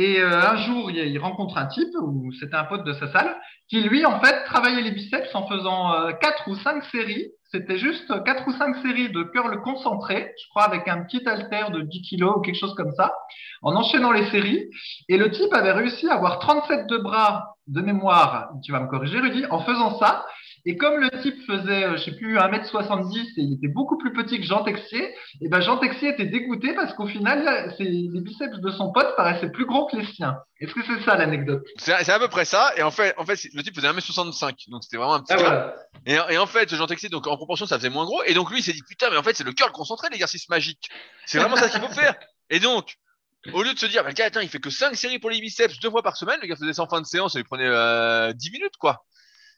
Et euh, un jour, il, rencontre un type, ou c'était un pote de sa salle, qui lui, en fait, travaillait les biceps en faisant euh, quatre ou cinq séries. C'était juste quatre ou cinq séries de curl concentré, je crois avec un petit haltère de 10 kilos ou quelque chose comme ça, en enchaînant les séries. Et le type avait réussi à avoir 37 de bras de mémoire, tu vas me corriger Rudy, en faisant ça. Et comme le type faisait, euh, je sais plus, 1m70 et il était beaucoup plus petit que Jean Texier, et ben Jean Texier était dégoûté parce qu'au final, les biceps de son pote paraissaient plus gros que les siens. Est-ce que c'est ça l'anecdote? C'est à peu près ça. Et en fait, en fait, le type faisait 1m65. Donc, c'était vraiment un petit Ah voilà. Et, et en fait, Jean Texier, donc en proportion, ça faisait moins gros. Et donc lui, il s'est dit, putain, mais en fait, c'est le curl concentré, l'exercice magique. C'est vraiment ça qu'il faut faire. Et donc, au lieu de se dire, bah, le gars, attends, il fait que 5 séries pour les biceps deux fois par semaine, le gars faisait ça en fin de séance, ça lui prenait euh, 10 minutes, quoi.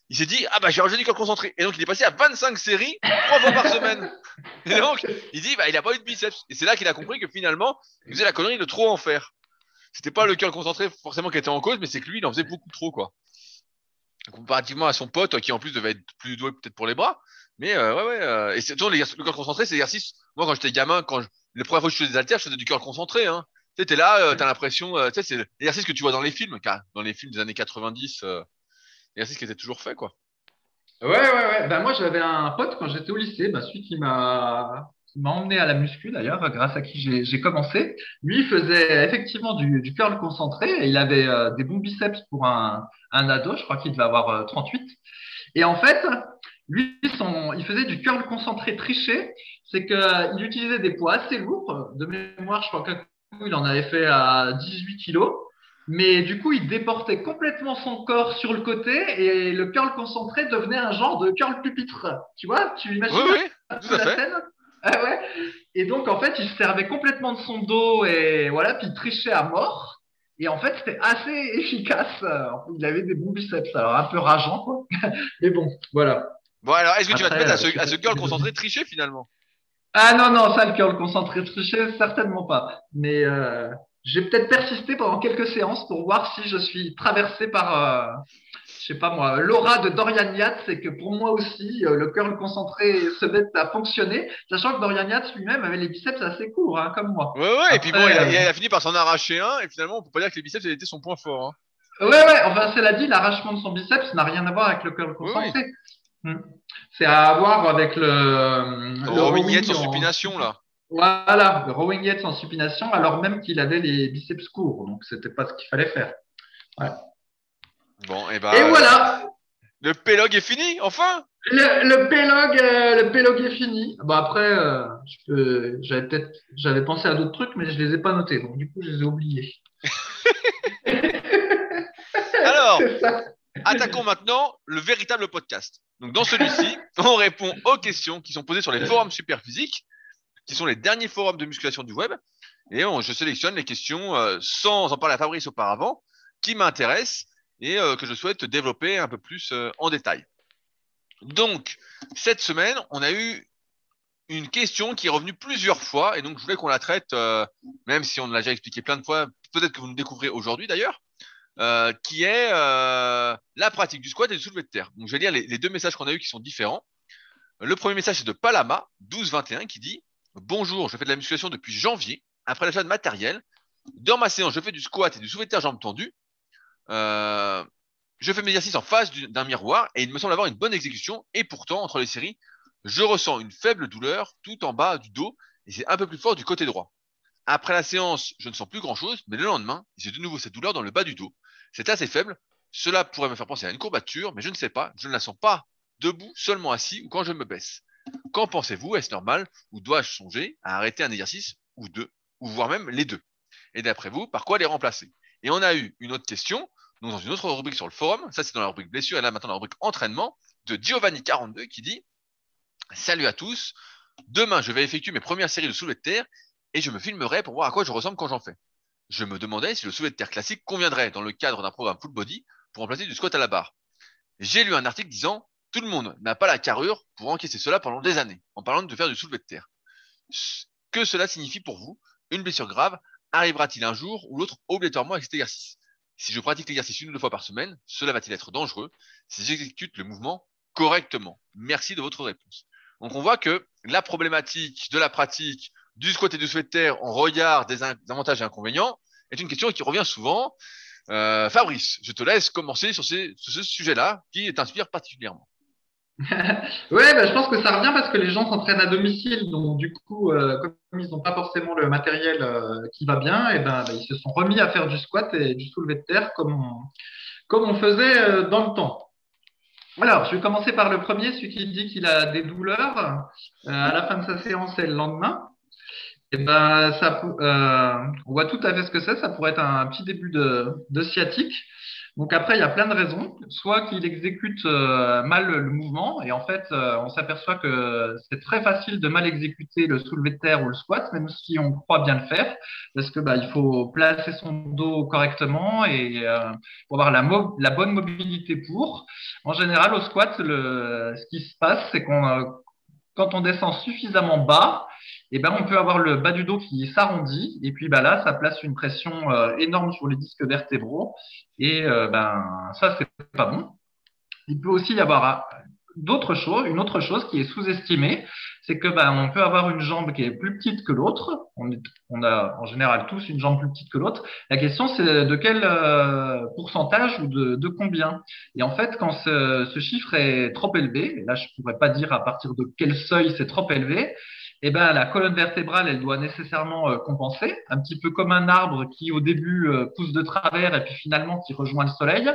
Il s'est dit, ah bah, j'ai du curl concentré. Et donc, il est passé à 25 séries, trois fois par semaine. Et donc, il dit, bah, il a pas eu de biceps. Et c'est là qu'il a compris que finalement, il faisait la connerie de trop en faire. C'était pas le curl concentré forcément qui était en cause, mais c'est que lui, il en faisait beaucoup trop, quoi comparativement à son pote qui en plus devait être plus doué peut-être pour les bras Mais euh, ouais, ouais. euh, et c'est toujours le curl concentré, c'est l'exercice. Moi, quand j'étais gamin, quand je, les premières fois que je faisais des haltères, je faisais du curl concentré. Hein. Tu sais, t'es là, euh, t'as l'impression, euh, tu sais, c'est l'exercice que tu vois dans les films, car dans les films des années 90, euh, l'exercice qui était toujours fait, quoi. Ouais, ouais, ouais. Ben, moi, j'avais un pote quand j'étais au lycée, ben, celui qui m'a emmené à la muscu d'ailleurs, grâce à qui j'ai commencé. Lui, il faisait effectivement du, curl concentré et il avait euh, des bons biceps pour un, un ado, je crois qu'il devait avoir euh, 38. Et en fait, lui, il faisait du curl concentré triché, c'est que euh, il utilisait des poids assez lourds. De mémoire, je crois qu'un coup, il en avait fait à 18 kilos. Mais du coup, il déportait complètement son corps sur le côté et le curl concentré devenait un genre de curl pupitre. Tu vois, tu imagines Oui, oui, tout la fait. scène Ah ouais. Et donc, en fait, il se servait complètement de son dos et voilà, puis il trichait à mort. Et en fait, c'était assez efficace. Il avait des bons biceps, alors un peu rageant, quoi. Mais bon, voilà. Bon, alors, est-ce que tu vas te mettre à ce, euh, à ce curl concentré triché, finalement? Ah non, non, ça, le curl concentré triché, certainement pas. Mais euh, j'ai peut-être persisté pendant quelques séances pour voir si je suis traversé par, euh, je sais pas moi, l'aura de Dorian Yates et que pour moi aussi, euh, le curl concentré se met à fonctionner, sachant que Dorian Yates lui-même avait les biceps assez courts, hein, comme moi. Ouais, ouais, et puis bon, il a, euh, il a fini par s'en arracher un, et finalement, on peut pas dire que les biceps, c'était son point fort. Hein. Ouais, ouais, enfin, cela dit, l'arrachement de son biceps n'a rien à voir avec le curl concentré. Hmm. C'est à voir avec le, le Rowing Yates en en- supination, là. Voilà, le rowing Yates en supination, alors même qu'il avait les biceps courts, donc c'était pas ce qu'il fallait faire. Bon, et ben. Et voilà, Le pélog est fini, enfin! le, le pélog, euh, le est fini. Bon après, euh, j'avais peut-être, j'avais pensé à d'autres trucs, mais je les ai pas notés, donc du coup je les ai oubliés. Alors. Attaquons maintenant le véritable podcast. Donc dans celui-ci, on répond aux questions qui sont posées sur les forums Superphysique, qui sont les derniers forums de musculation du web. Et je sélectionne les questions euh, sans en parler à Fabrice auparavant, qui m'intéressent et euh, que je souhaite développer un peu plus euh, en détail. Donc cette semaine, on a eu une question qui est revenue plusieurs fois et donc je voulais qu'on la traite, même si on l'a déjà expliqué plein de fois, peut-être que vous nous découvrez aujourd'hui d'ailleurs qui est la pratique du squat et du soulevé de terre. Donc, je vais lire les, deux messages qu'on a eus qui sont différents. Le premier message, c'est de Palama, 1221, qui dit Bonjour, je fais de la musculation depuis janvier, après l'achat de matériel. Dans ma séance, je fais du squat et du soulevé de terre jambes tendues. Euh, je fais mes exercices en face du- d'un miroir et il me semble avoir une bonne exécution. Et pourtant, entre les séries, je ressens une faible douleur tout en bas du dos et c'est un peu plus fort du côté droit. Après la séance, je ne sens plus grand chose, mais le lendemain, j'ai de nouveau cette douleur dans le bas du dos. C'est assez faible. Cela pourrait me faire penser à une courbature, mais je ne sais pas. Je ne la sens pas debout, seulement assis ou quand je me baisse. Qu'en pensez-vous? Est-ce normal? Ou dois-je songer à arrêter un exercice ou deux, ou voire même les deux? Et d'après vous, par quoi les remplacer? Et on a eu une autre question, dans une autre rubrique sur le forum, ça c'est dans la rubrique blessure, et là maintenant dans la rubrique entraînement, de Giovanni42 qui dit Salut à tous, demain je vais effectuer mes premières séries de soulevé de terre et je me filmerai pour voir à quoi je ressemble quand j'en fais. Je me demandais si le soulevé de terre classique conviendrait dans le cadre d'un programme full body pour remplacer du squat à la barre. J'ai lu un article disant tout le monde n'a pas la carrure pour encaisser cela pendant des années, en parlant de faire du soulevé de terre. Que cela signifie pour vous Une blessure grave arrivera-t-il un jour ou l'autre obligatoirement avec cet exercice? Si je pratique l'exercice une ou deux fois par semaine, cela va-t-il être dangereux? Si j'exécute le mouvement correctement? Merci de votre réponse. Donc on voit que la problématique de la pratique du squat et du soulevé de terre en regard des avantages et inconvénients est une question qui revient souvent. Euh, Fabrice, je te laisse commencer sur ce sujet-là qui t'inspire particulièrement. Ouais, bah, je pense que ça revient parce que les gens s'entraînent à domicile, donc du coup, euh, comme ils n'ont pas forcément le matériel euh, qui va bien, et ben, bah, ils se sont remis à faire du squat et du soulevé de terre comme on, comme on faisait euh, dans le temps. Alors, je vais commencer par le premier, celui qui dit qu'il a des douleurs à la fin de sa séance et le lendemain. Et ben, pou- euh, on voit tout à fait ce que c'est. Ça pourrait être un petit début de sciatique. Donc après, il y a plein de raisons. Soit qu'il exécute euh, mal le, mouvement, et en fait, euh, on s'aperçoit que c'est très facile de mal exécuter le soulevé de terre ou le squat, même si on croit bien le faire, parce que bah, il faut placer son dos correctement et euh, pour avoir la, mo- la bonne mobilité pour. En général, au squat, le, ce qui se passe, c'est qu'on euh, quand on descend suffisamment bas, eh ben, on peut avoir le bas du dos qui s'arrondit, et puis bah, là, ça place une pression euh, énorme sur les disques vertébraux, et euh, ben, ça, c'est pas bon. Il peut aussi y avoir d'autres choses, une autre chose qui est sous-estimée, c'est que ben, on peut avoir une jambe qui est plus petite que l'autre. On, on, a en général tous une jambe plus petite que l'autre. La question, c'est de quel euh, pourcentage ou de, de, combien? Et en fait, quand ce, ce chiffre est trop élevé, et là je pourrais pas dire à partir de quel seuil c'est trop élevé, eh ben, la colonne vertébrale, elle doit nécessairement euh, compenser, un petit peu comme un arbre qui au début euh, pousse de travers et puis finalement qui rejoint le soleil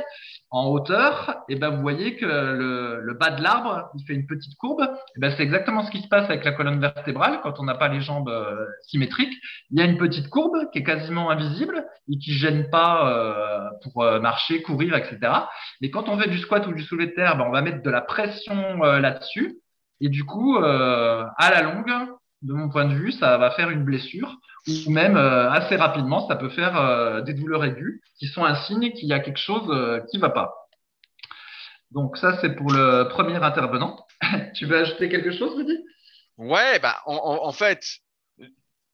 en hauteur. Eh ben, vous voyez que le, bas de l'arbre, il fait une petite courbe. Eh ben, c'est exactement ce qui se passe avec la colonne vertébrale quand on n'a pas les jambes euh, symétriques. Il y a une petite courbe qui est quasiment invisible et qui gêne pas pour marcher, courir, etc. Mais quand on fait du squat ou du soulevé terre, ben, on va mettre de la pression là-dessus. Et du coup, à la longue, de mon point de vue, ça va faire une blessure ou même euh, assez rapidement, ça peut faire euh, des douleurs aiguës qui sont un signe qu'il y a quelque chose euh, qui va pas. Donc ça, c'est pour le premier intervenant. tu veux ajouter quelque chose, Rudy? Ouais, bah en, fait,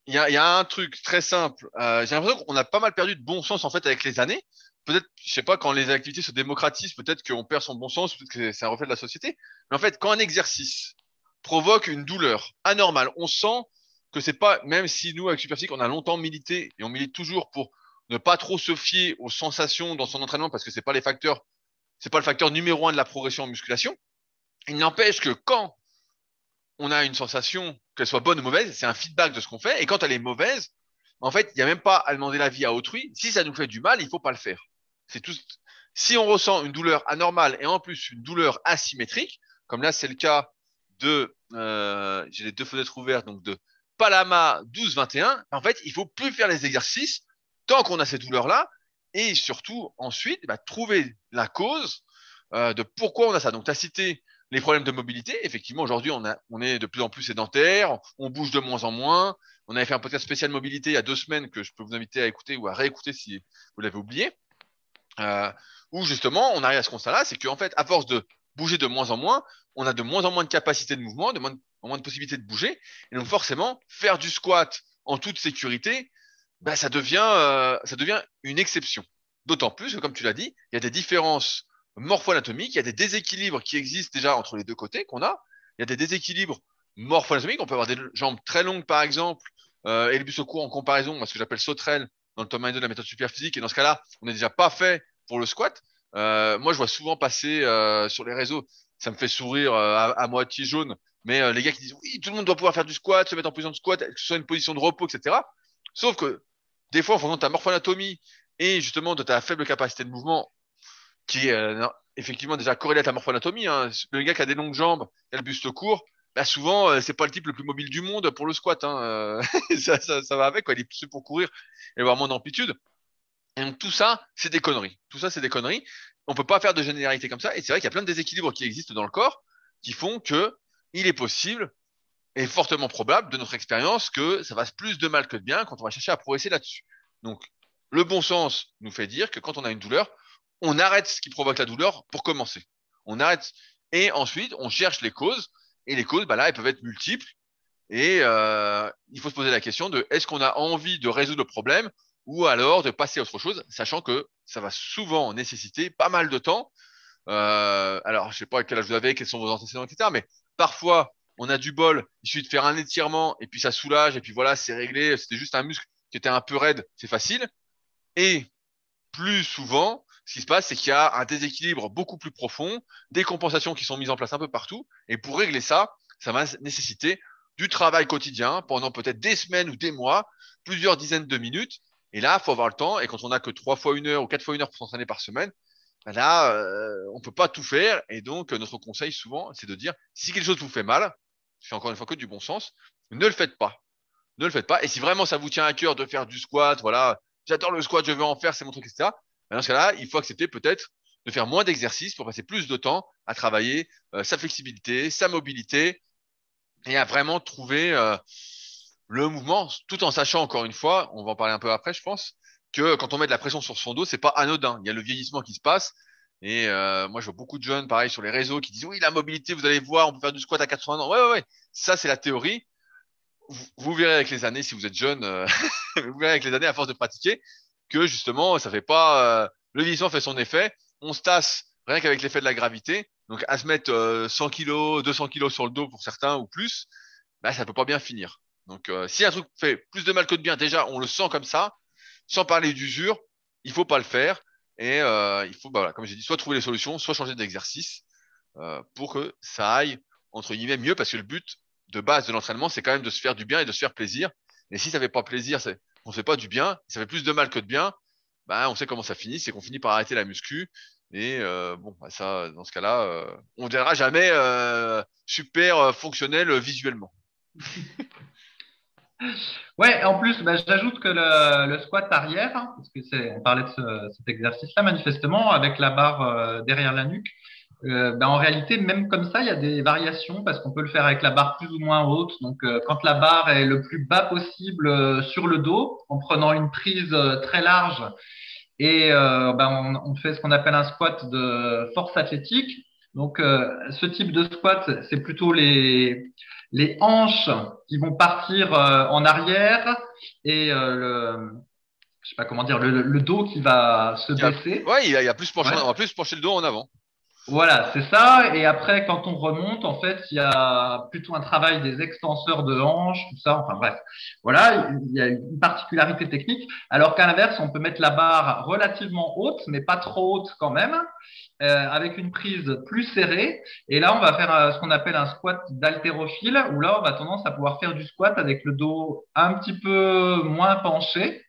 il y a, y a, un truc très simple. J'ai l'impression qu'on a pas mal perdu de bon sens en fait avec les années. Peut-être, je sais pas, quand les activités se démocratisent, peut-être qu'on perd son bon sens, peut-être que c'est un reflet de la société. Mais en fait, quand un exercice provoque une douleur anormale. On sent que c'est pas, même si nous, avec Superphysique, on a longtemps milité et on milite toujours pour ne pas trop se fier aux sensations dans son entraînement parce que c'est pas les facteurs, c'est pas le facteur numéro un de la progression en musculation. Il n'empêche que quand on a une sensation, qu'elle soit bonne ou mauvaise, c'est un feedback de ce qu'on fait. Et quand elle est mauvaise, en fait, il n'y a même pas à demander l'avis à autrui. Si ça nous fait du mal, il faut pas le faire. C'est tout. Si on ressent une douleur anormale et en plus une douleur asymétrique, comme là c'est le cas de, euh, j'ai les deux fenêtres ouvertes, donc de Palama 12-21, en fait, il faut plus faire les exercices tant qu'on a ces douleurs-là, et surtout ensuite, bah, trouver la cause euh, de pourquoi on a ça. Donc, tu as cité les problèmes de mobilité. Effectivement, aujourd'hui, on, on est de plus en plus sédentaire, on bouge de moins en moins. On avait fait un podcast spécial mobilité il y a deux semaines que je peux vous inviter à écouter ou à réécouter si vous l'avez oublié. Euh, où justement, on arrive à ce constat-là, c'est qu'en fait, à force de bouger de moins en moins, on a de moins en moins de capacité de mouvement, de moins, en moins de possibilités de bouger. Et donc forcément, faire du squat en toute sécurité, bah, ça, devient, euh, ça devient une exception. D'autant plus que, comme tu l'as dit, il y a des différences morpho-anatomiques, il y a des déséquilibres qui existent déjà entre les deux côtés qu'on a. Il y a des déséquilibres morpho-anatomiques. On peut avoir des jambes très longues, par exemple, euh, et le bus au court en comparaison ce que j'appelle sauterelle dans le tome 1 de la méthode super physique. Et dans ce cas-là, on n'est déjà pas fait pour le squat. Euh, moi, je vois souvent passer euh, sur les réseaux, ça me fait sourire euh, à, moitié jaune, mais euh, les gars qui disent oui, tout le monde doit pouvoir faire du squat, se mettre en position de squat, que ce soit une position de repos, etc. Sauf que des fois, en fonction de ta morphoanatomie et justement de ta faible capacité de mouvement, qui est effectivement déjà corrélée à ta morphoanatomie, hein, le gars qui a des longues jambes, qui a le buste court, bah souvent c'est pas le type le plus mobile du monde pour le squat. Hein, ça, ça, ça, va avec, quoi. il est plus pour courir et avoir moins d'amplitude. Et donc tout ça, c'est des conneries. Tout ça, c'est des conneries. On peut pas faire de généralité comme ça. Et c'est vrai qu'il y a plein de déséquilibres qui existent dans le corps qui font que il est possible et fortement probable de notre expérience que ça fasse plus de mal que de bien quand on va chercher à progresser là-dessus. Donc, le bon sens nous fait dire que quand on a une douleur, on arrête ce qui provoque la douleur pour commencer. On arrête et ensuite on cherche les causes. Et les causes, bah là, elles peuvent être multiples. Et euh, il faut se poser la question de est-ce qu'on a envie de résoudre le problème ou alors de passer à autre chose, sachant que ça va souvent nécessiter pas mal de temps. Euh, alors, je sais pas quel âge vous avez, quels sont vos antécédents, etc. Mais parfois, on a du bol, il suffit de faire un étirement et puis ça soulage et puis voilà, c'est réglé. C'était juste un muscle qui était un peu raide, c'est facile. Et plus souvent, ce qui se passe, c'est qu'il y a un déséquilibre beaucoup plus profond, des compensations qui sont mises en place un peu partout. Et pour régler ça, ça va nécessiter du travail quotidien pendant peut-être des semaines ou des mois, plusieurs dizaines de minutes, et là, il faut avoir le temps. Et quand on n'a que trois fois une heure ou quatre fois une heure pour s'entraîner par semaine, ben là, euh, on peut pas tout faire. Et donc, notre conseil souvent, c'est de dire, si quelque chose vous fait mal, c'est encore une fois que du bon sens, ne le faites pas. Ne le faites pas. Et si vraiment ça vous tient à cœur de faire du squat, voilà, j'adore le squat, je veux en faire, c'est mon truc, etc. Dans ce cas-là, il faut accepter peut-être de faire moins d'exercices pour passer plus de temps à travailler euh, sa flexibilité, sa mobilité et à vraiment trouver euh, le mouvement, tout en sachant encore une fois, on va en parler un peu après, je pense, que quand on met de la pression sur son dos, c'est pas anodin. Il y a le vieillissement qui se passe. Et euh, moi, je vois beaucoup de jeunes, pareil, sur les réseaux, qui disent oui, la mobilité, vous allez voir, on peut faire du squat à 80 ans. Ouais, ouais, ouais. Ça, c'est la théorie. Vous, verrez avec les années, si vous êtes jeune, vous verrez avec les années, à force de pratiquer, que justement, ça fait pas. Euh, le vieillissement fait son effet. On se tasse rien qu'avec l'effet de la gravité. Donc à se mettre 100 kg, 200 kg sur le dos pour certains ou plus, bah, ça peut pas bien finir. Donc si un truc fait plus de mal que de bien, déjà on le sent comme ça, sans parler d'usure, il faut pas le faire. Et il faut, bah, comme j'ai dit, soit trouver les solutions, soit changer d'exercice pour que ça aille entre guillemets mieux, parce que le but de base de l'entraînement, c'est quand même de se faire du bien et de se faire plaisir. Et si ça fait pas plaisir, c'est on fait pas du bien, ça fait plus de mal que de bien, bah on sait comment ça finit, c'est qu'on finit par arrêter la muscu. Et euh, bon, bah, ça, dans ce cas-là, euh, on ne verra jamais euh, super fonctionnel visuellement. ouais, en plus, bah, j'ajoute que le, squat arrière, hein, parce que c'est, on parlait de ce, cet exercice-là manifestement, avec la barre derrière la nuque, euh, ben en réalité, même comme ça, il y a des variations parce qu'on peut le faire avec la barre plus ou moins haute. Donc, euh, quand la barre est le plus bas possible euh, sur le dos, en prenant une prise très large, et ben on, on, fait ce qu'on appelle un squat de force athlétique. Donc, ce type de squat, c'est plutôt les les hanches qui vont partir en arrière et le je sais pas comment dire, le, le dos qui va se baisser. Ouais, il y a, il y a plus penché, ouais. on va plus pencher le dos en avant. Voilà, c'est ça. Et après, quand on remonte, en fait, il y a plutôt un travail des extenseurs de hanches, tout ça. Enfin bref, voilà, il y a une particularité technique. Alors qu'à l'inverse, on peut mettre la barre relativement haute, mais pas trop haute quand même, euh, avec une prise plus serrée. Et là, on va faire euh, ce qu'on appelle un squat d'haltérophile, où là, on va tendance à pouvoir faire du squat avec le dos un petit peu moins penché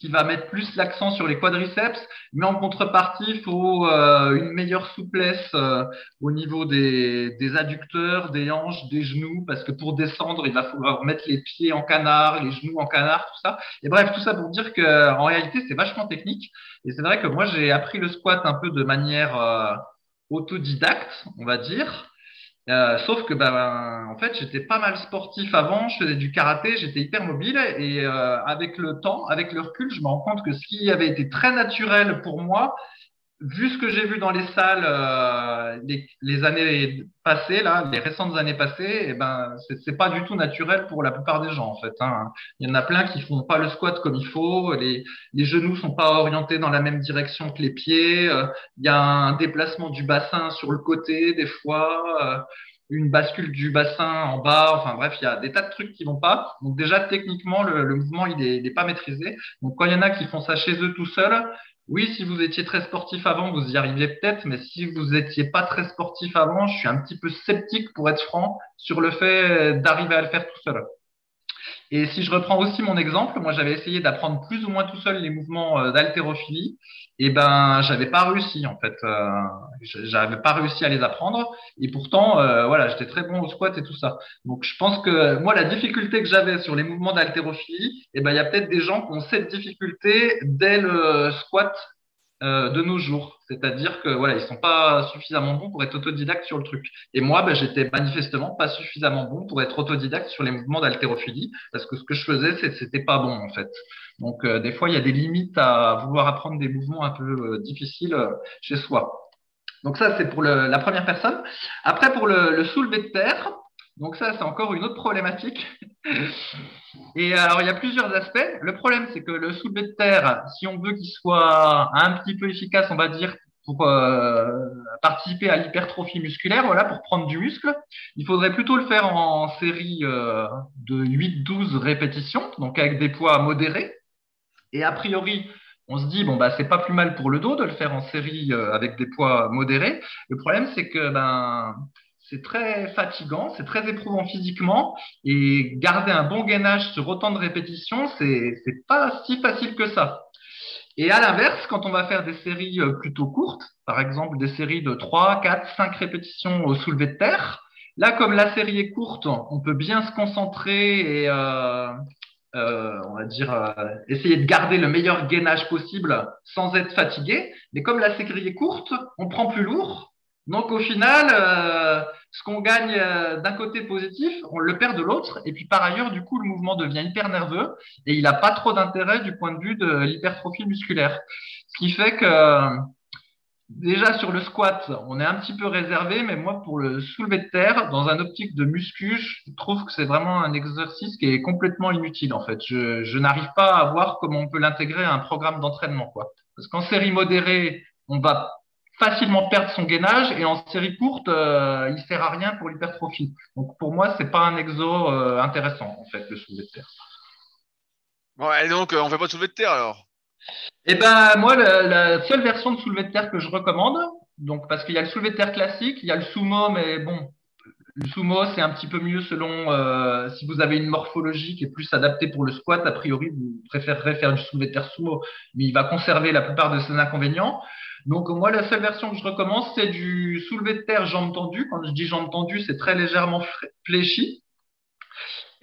qui va mettre plus l'accent sur les quadriceps, mais en contrepartie, il faut euh, une meilleure souplesse euh, au niveau des, des, adducteurs, des hanches, des genoux, parce que pour descendre, il va falloir mettre les pieds en canard, les genoux en canard, tout ça. Et bref, tout ça pour dire que en réalité, c'est vachement technique. Et c'est vrai que moi, j'ai appris le squat un peu de manière euh, autodidacte, on va dire. Euh, sauf que ben en fait j'étais pas mal sportif avant, je faisais du karaté, j'étais hyper mobile et euh, avec le temps, avec le recul, je me rends compte que ce qui avait été très naturel pour moi, vu ce que j'ai vu dans les salles euh, les, années passées là, les récentes années passées, eh ben c'est pas du tout naturel pour la plupart des gens en fait. Hein. Il y en a plein qui font pas le squat comme il faut, les, les genoux sont pas orientés dans la même direction que les pieds, euh, il y a un déplacement du bassin sur le côté des fois. Euh, une bascule du bassin en bas, enfin bref, il y a des tas de trucs qui vont pas. Donc déjà techniquement le, le mouvement il est pas maîtrisé. Donc quand il y en a qui font ça chez eux tout seuls, oui, si vous étiez très sportif avant, vous y arriviez peut-être, mais si vous n'étiez pas très sportif avant, je suis un petit peu sceptique, pour être franc, sur le fait d'arriver à le faire tout seul. Et si je reprends aussi mon exemple, moi j'avais essayé d'apprendre plus ou moins tout seul les mouvements euh, d'haltérophilie, et ben j'avais pas réussi en fait, euh, j'avais pas réussi à les apprendre, et pourtant euh, voilà j'étais très bon au squat et tout ça. Donc je pense que moi la difficulté que j'avais sur les mouvements d'haltérophilie, et ben il y a peut-être des gens qui ont cette difficulté dès le squat euh, de nos jours. C'est-à-dire que voilà, ils sont pas suffisamment bons pour être autodidactes sur le truc. Et moi, ben, j'étais manifestement pas suffisamment bon pour être autodidacte sur les mouvements d'haltérophilie, parce que ce que je faisais, c'était pas bon en fait. Donc euh, des fois, il y a des limites à vouloir apprendre des mouvements un peu euh, difficiles chez soi. Donc ça, c'est pour la première personne. Après, pour le, le soulevé de terre, donc ça, c'est encore une autre problématique. Et alors, il y a plusieurs aspects. Le problème, c'est que le soulevé de terre, si on veut qu'il soit un petit peu efficace, on va dire, pour euh, participer à l'hypertrophie musculaire, voilà, pour prendre du muscle, il faudrait plutôt le faire en série euh, de 8-12 répétitions, donc avec des poids modérés. Et a priori, on se dit bon bah c'est pas plus mal pour le dos de le faire en série euh, avec des poids modérés. Le problème c'est que ben c'est très fatigant, c'est très éprouvant physiquement et garder un bon gainage sur autant de répétitions, c'est pas si facile que ça. Et à l'inverse, quand on va faire des séries euh, plutôt courtes, par exemple des séries de 3, 4, 5 répétitions au soulevé de terre, là comme la série est courte, on peut bien se concentrer et euh, euh, on va dire essayer de garder le meilleur gainage possible sans être fatigué. Mais comme la série est courte, on prend plus lourd donc au final, euh, ce qu'on gagne euh, d'un côté positif, on le perd de l'autre. Et puis par ailleurs, du coup, le mouvement devient hyper nerveux et il n'a pas trop d'intérêt du point de vue de l'hypertrophie musculaire. Ce qui fait que déjà sur le squat, on est un petit peu réservé, mais moi pour le soulevé de terre, dans un optique de muscu, je trouve que c'est vraiment un exercice qui est complètement inutile en fait. Je, je n'arrive pas à voir comment on peut l'intégrer à un programme d'entraînement quoi. Parce qu'en série modérée, on va facilement perdre son gainage et en série courte, euh, il sert à rien pour l'hypertrophie. Donc pour moi, c'est pas un exo euh, intéressant en fait le soulevé de terre. Bon, et donc euh, on fait pas de soulevé de terre alors? Eh ben moi, la, la, seule version de soulevé de terre que je recommande, donc parce qu'il y a le soulevé de terre classique, il y a le sumo, mais bon, le sumo, c'est un petit peu mieux selon euh, si vous avez une morphologie qui est plus adaptée pour le squat. A priori, vous préférerez faire du soulevé de terre sumo, mais il va conserver la plupart de ses inconvénients. Donc moi, la seule version que je recommande, c'est du soulevé de terre jambes tendues. Quand je dis jambes tendues, c'est très légèrement fléchi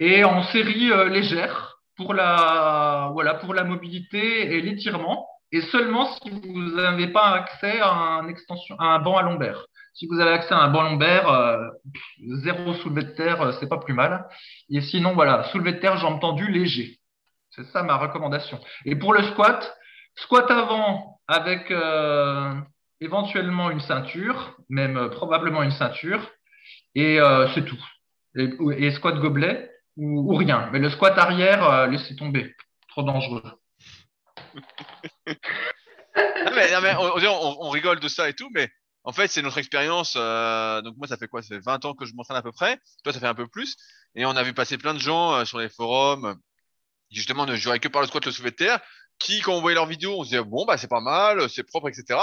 et en série euh, légère pour la voilà pour la mobilité et l'étirement. Et seulement si vous n'avez pas accès à un extension, à un banc à lombaire. Si vous avez accès à un banc lombaire, euh, zéro soulevé de terre, euh, c'est pas plus mal. Et sinon, voilà, soulevé de terre, jambes tendues, léger. C'est ça ma recommandation. Et pour le squat, squat avant avec euh, éventuellement une ceinture, même euh, probablement une ceinture, et euh, c'est tout. Et, et, squat gobelet ou, rien. Mais le squat arrière, laissez tomber. Trop dangereux. on, rigole de ça et tout, mais en fait, c'est notre expérience. Donc moi, ça fait quoi? Ça fait 20 ans que je m'entraîne à peu près. Toi, ça fait un peu plus. Et on a vu passer plein de gens sur les forums qui justement ne juraient que par le squat, le soulevé de terre, qui, quand on voyait leurs vidéos, on se disait bon bah c'est pas mal, c'est propre, etc.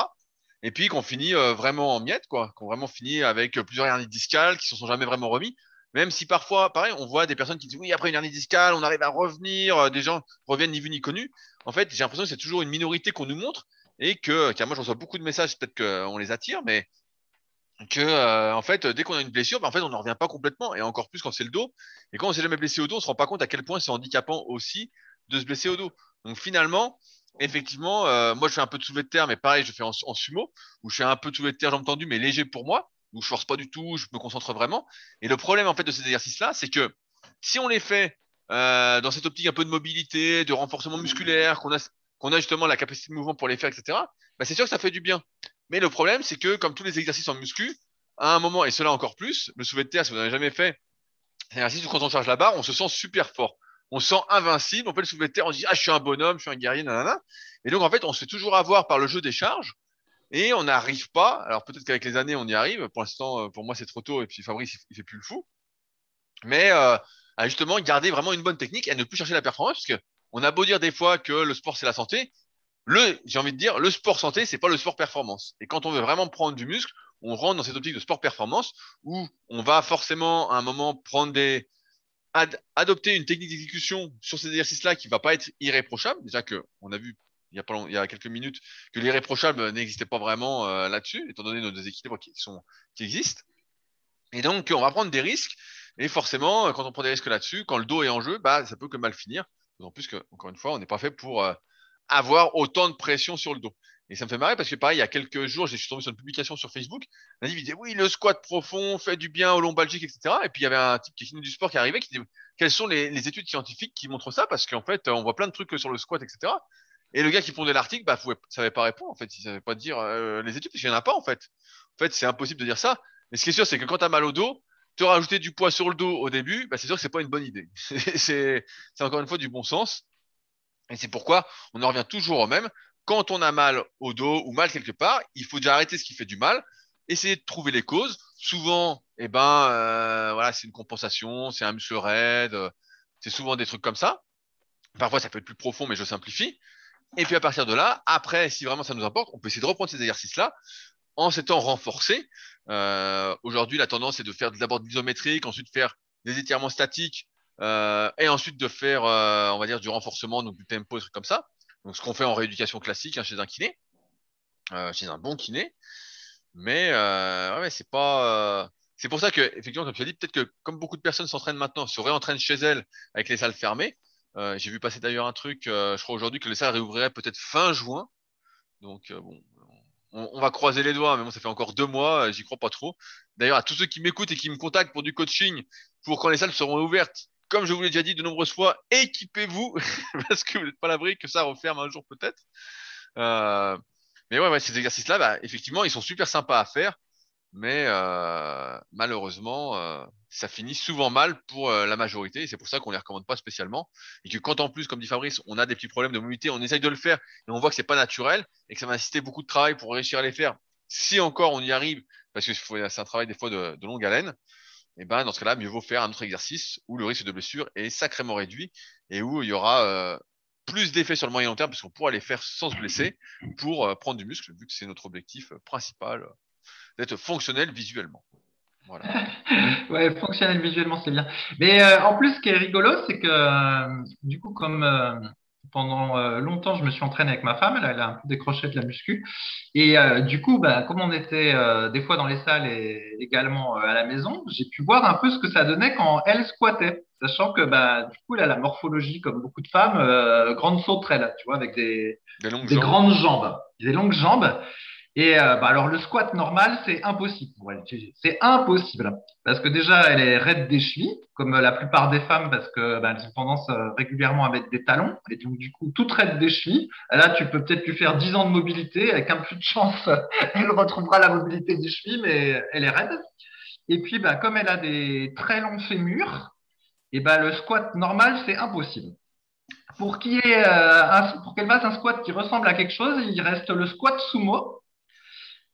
Et puis qu'on finit euh, vraiment en miettes, quoi. Qu'on vraiment finit avec plusieurs hernies discales qui se sont jamais vraiment remis. Même si parfois, pareil, on voit des personnes qui disent oui, après une hernie discale, on arrive à revenir, euh, des gens reviennent ni vu ni connu. En fait, j'ai l'impression que c'est toujours une minorité qu'on nous montre et que, car moi, je reçois beaucoup de messages, peut-être qu'on les attire, mais que, euh, en fait, dès qu'on a une blessure, ben, en fait, on n'en revient pas complètement, et encore plus quand c'est le dos. Et quand on s'est jamais blessé au dos, on se rend pas compte à quel point c'est handicapant aussi de se blesser au dos. Donc finalement, effectivement, euh, moi, je fais un peu de soulevé de terre, mais pareil, je fais en, sumo, où je fais un peu de soulevé de terre jambes tendues, mais léger pour moi, où je force pas du tout, je me concentre vraiment. Et le problème, en fait, de ces exercices-là, c'est que si on les fait euh, dans cette optique un peu de mobilité, de renforcement musculaire, qu'on a qu'on a justement la capacité de mouvement pour les faire, etc., bah c'est sûr que ça fait du bien. Mais le problème, c'est que comme tous les exercices en muscu, à un moment, et cela encore plus, le soulevé de terre, si vous n'avez jamais fait, c'est un exercice où quand on charge la barre, on se sent super fort. On se sent invincible, on fait le soulevé de on se dit, ah, je suis un bonhomme, je suis un guerrier, nanana. Et donc, en fait, on se fait toujours avoir par le jeu des charges, et on n'arrive pas, alors peut-être qu'avec les années, on y arrive, pour l'instant, pour moi, c'est trop tôt, et puis Fabrice, il fait plus le fou, mais euh, justement garder vraiment une bonne technique et ne plus chercher la performance, parce que on a beau dire des fois que le sport c'est la santé, le, j'ai envie de dire, le sport santé, c'est pas le sport performance. Et quand on veut vraiment prendre du muscle, on rentre dans cette optique de sport performance où on va forcément à un moment prendre des, ad, adopter une technique d'exécution sur ces exercices-là qui va pas être irréprochable. Déjà que on a vu il y a, quelques minutes que l'irréprochable n'existait pas vraiment euh, là-dessus, étant donné nos déséquilibres qui existent. Et donc on va prendre des risques. Et forcément, quand on prend des risques là-dessus, quand le dos est en jeu, bah ça peut que mal finir. D'autant plus que, encore une fois, on n'est pas fait pour euh, avoir autant de pression sur le dos. Et ça me fait marrer parce que pareil, il y a quelques jours, je suis tombé sur une publication sur Facebook. Un type disait oui, le squat profond fait du bien au lombalgique, etc. Et puis il y avait un type qui est du sport qui arrivait qui dit quelles sont les, études scientifiques qui montrent ça? Parce qu'en fait, on voit plein de trucs sur le squat, etc. Et le gars qui pondait l'article, bah, pouvait, savait pas répondre en fait. Il savait pas dire euh, les études parce qu'il n'y en a pas en fait. En fait, c'est impossible de dire ça. Mais ce qui est sûr, c'est que quand tu as mal au dos, te rajouter du poids sur le dos au début, bah, c'est sûr que c'est pas une bonne idée. c'est encore une fois du bon sens. Et c'est pourquoi on en revient toujours au même. Quand on a mal au dos ou mal quelque part, il faut déjà arrêter ce qui fait du mal, essayer de trouver les causes. Souvent, eh ben, euh, voilà, c'est une compensation, c'est un muscle raide, c'est souvent des trucs comme ça. Parfois, ça peut être plus profond, mais je simplifie. Et puis à partir de là, après, si vraiment ça nous importe, on peut essayer de reprendre ces exercices-là en s'étant renforcé. Euh, Aujourd'hui, la tendance est de faire d'abord de l'isométrique, ensuite faire des étirements statiques, euh, et ensuite de faire, euh, on va dire, du renforcement, donc du tempo, des trucs comme ça. Donc ce qu'on fait en rééducation classique hein, chez un kiné, euh, chez un bon kiné. Mais euh, ouais, c'est pas. c'est pour ça que, effectivement, comme tu as dit, peut-être que comme beaucoup de personnes s'entraînent maintenant, se réentraînent chez elles avec les salles fermées. J'ai vu passer d'ailleurs un truc, je crois aujourd'hui que les salles réouvriraient peut-être fin juin. Donc bon, on, on, va croiser les doigts, mais bon, ça fait encore deux mois, j'y crois pas trop. D'ailleurs, à tous ceux qui m'écoutent et qui me contactent pour du coaching, pour quand les salles seront ouvertes, comme je vous l'ai déjà dit de nombreuses fois, équipez-vous, parce que vous n'êtes pas l'abri que ça referme un jour peut-être. Euh, mais ouais, ces exercices-là, bah, effectivement, ils sont super sympas à faire, mais euh, malheureusement, euh, ça finit souvent mal pour la majorité, et c'est pour ça qu'on les recommande pas spécialement, et que quand en plus, comme dit Fabrice, on a des petits problèmes de mobilité, on essaye de le faire, et on voit que c'est pas naturel, et que ça va nécessiter beaucoup de travail pour réussir à les faire, Si encore on y arrive, parce que c'est un travail des fois de, longue haleine, eh ben dans ce cas-là, mieux vaut faire un autre exercice où le risque de blessure est sacrément réduit et où il y aura euh, plus d'effets sur le moyen long terme, parce qu'on pourra les faire sans se blesser pour euh, prendre du muscle, vu que c'est notre objectif principal euh, d'être fonctionnel visuellement. Voilà. ouais, fonctionnel visuellement, c'est bien. Mais en plus, ce qui est rigolo, c'est que du coup, comme pendant euh, longtemps, je me suis entraîné avec ma femme. Elle, a un peu décroché de la muscu. Et euh, du coup, bah, comme on était euh, des fois dans les salles et également à la maison, j'ai pu voir un peu ce que ça donnait quand elle squattait. Sachant que bah, du coup, elle a la morphologie, comme beaucoup de femmes, grande sauterelle, tu vois, avec des, des, grandes jambes, des longues jambes. Et euh, bah alors le squat normal, c'est impossible pour elle. C'est impossible parce que déjà elle est raide des chevilles, comme la plupart des femmes, parce que bah, ont tendance euh, régulièrement à mettre des talons et donc du coup toute raide des chevilles. Là, tu peux peut-être lui faire 10 ans de mobilité avec un peu de chance, elle retrouvera la mobilité des chevilles, mais elle est raide. Et puis bah comme elle a des très longs fémurs, et bah le squat normal c'est impossible. Pour euh, pour qu'elle fasse un squat qui ressemble à quelque chose, il reste le squat sumo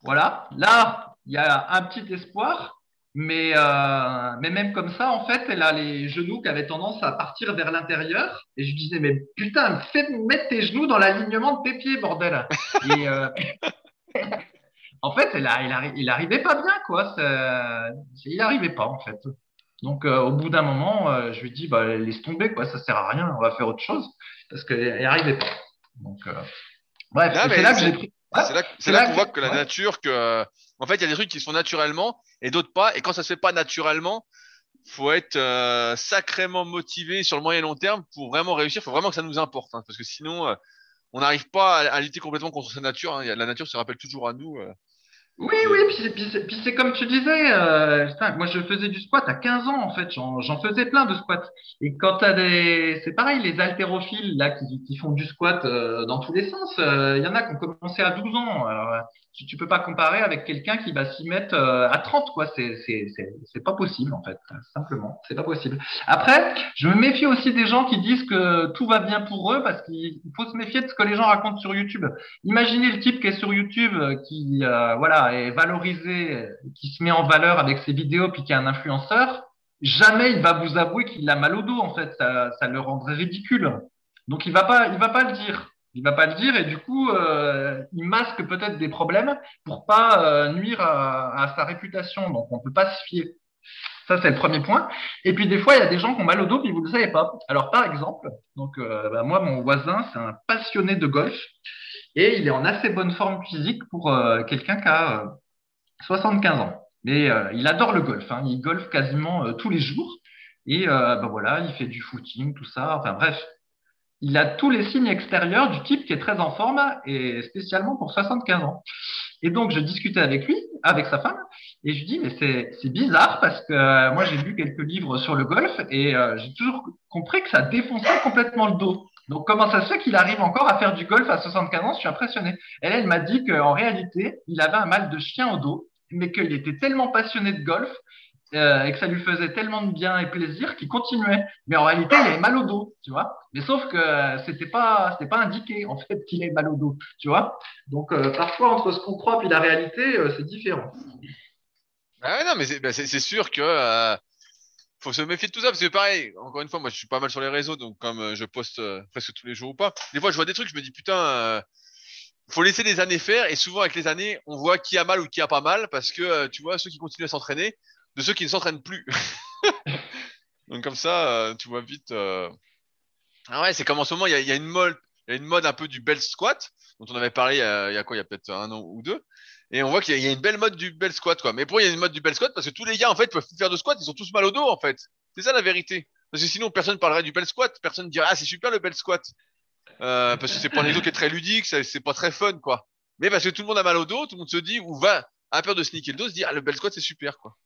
voilà, là, il y a un petit espoir, mais, euh, mais même comme ça, en fait, elle a les genoux qui avaient tendance à partir vers l'intérieur. Et je disais, mais putain, fais mettre tes genoux dans l'alignement de tes pieds, bordel. Et, euh, en fait, elle a, il, arrivait pas bien, quoi. il arrivait pas, en fait. Donc, euh, au bout d'un moment, je lui dis, bah, laisse tomber, quoi, ça sert à rien, on va faire autre chose, parce qu'elle arrivait pas. Donc, bref, c'est là que j'ai pris. C'est là, qu'on voit que la nature, que en fait, il y a des trucs qui sont naturellement et d'autres pas. Et quand ça se fait pas naturellement, faut être euh, sacrément motivé sur le moyen et long terme pour vraiment réussir. Faut vraiment que ça nous importe, hein, parce que sinon, euh, on n'arrive pas à, lutter complètement contre sa nature. Hein. La nature se rappelle toujours à nous. Euh, oui, oui, puis, c'est comme tu disais, euh, moi je faisais du squat à 15 ans en fait, j'en faisais plein de squats. Et quand tu as des. C'est pareil, les haltérophiles là qui, font du squat euh, dans tous les sens, euh, il y en a qui ont commencé à 12 ans. Tu, tu peux pas comparer avec quelqu'un qui va s'y mettre à 30, quoi. C'est pas possible en fait, simplement, c'est pas possible. Après, je me méfie aussi des gens qui disent que tout va bien pour eux parce qu'il faut se méfier de ce que les gens racontent sur YouTube. Imaginez le type qui est sur YouTube qui, voilà est valorisé, qui se met en valeur avec ses vidéos, puis qui est un influenceur, jamais il va vous avouer qu'il a mal au dos. En fait, ça, ça le rendrait ridicule. Donc il va pas, il va pas le dire. Il va pas le dire et du coup, euh, il masque peut-être des problèmes pour pas euh, nuire à, sa réputation. Donc on peut pas se fier. Ça, c'est le premier point. Et puis, des fois, il y a des gens qui ont mal au dos, puis vous ne le savez pas. Alors, par exemple, donc, euh, bah, moi, mon voisin, c'est un passionné de golf et il est en assez bonne forme physique pour quelqu'un qui a 75 euh, ans. Mais il adore le golf, hein. il golfe quasiment tous les jours. Et ben voilà, il fait du footing, tout ça. Enfin bref, il a tous les signes extérieurs du type qui est très en forme et spécialement pour 75 ans. Et donc, je discutais avec lui, avec sa femme, et je lui dis, mais c'est bizarre parce que moi, j'ai lu quelques livres sur le golf et j'ai toujours compris que ça défonçait complètement le dos. Donc, comment ça se fait qu'il arrive encore à faire du golf à 75 ans? Je suis impressionné. Elle, elle m'a dit qu'en réalité, il avait un mal de chien au dos, mais qu'il était tellement passionné de golf euh, et que ça lui faisait tellement de bien et plaisir qu'il continuait. Mais en réalité, il avait mal au dos, tu vois. Mais sauf que c'était pas, c'était pas indiqué en fait qu'il ait mal au dos, tu vois. Donc euh, parfois entre ce qu'on croit et la réalité, euh, c'est différent. Ah non, mais c'est bah, sûr que faut se méfier de tout ça parce que pareil, encore une fois, moi je suis pas mal sur les réseaux, donc comme euh, je poste euh, presque tous les jours ou pas, des fois je vois des trucs, je me dis putain, euh, faut laisser les années faire et souvent avec les années, on voit qui a mal ou qui a pas mal parce que tu vois ceux qui continuent à s'entraîner de ceux qui ne s'entraînent plus. donc comme ça, tu vois vite. Ah ouais, c'est comme en ce moment, il y a, y a, une mode, il y a une mode un peu du bel squat dont on avait parlé il y a quoi, il y a peut-être un an ou deux. Et on voit qu'il y, a une belle mode du bel squat, quoi. Mais pourquoi il y a une mode du bel squat Parce que tous les gars, en fait, peuvent faire de squat, ils ont tous mal au dos, en fait. C'est ça la vérité. Parce que sinon, personne parlerait du bel squat, personne dirait ah c'est super le bel squat, euh, parce que c'est pas un exo qui est très ludique, c'est pas très fun, quoi. Mais parce que tout le monde a mal au dos, tout le monde se dit ou va à peur de sneaker le dos, se dit ah le bel squat c'est super, quoi.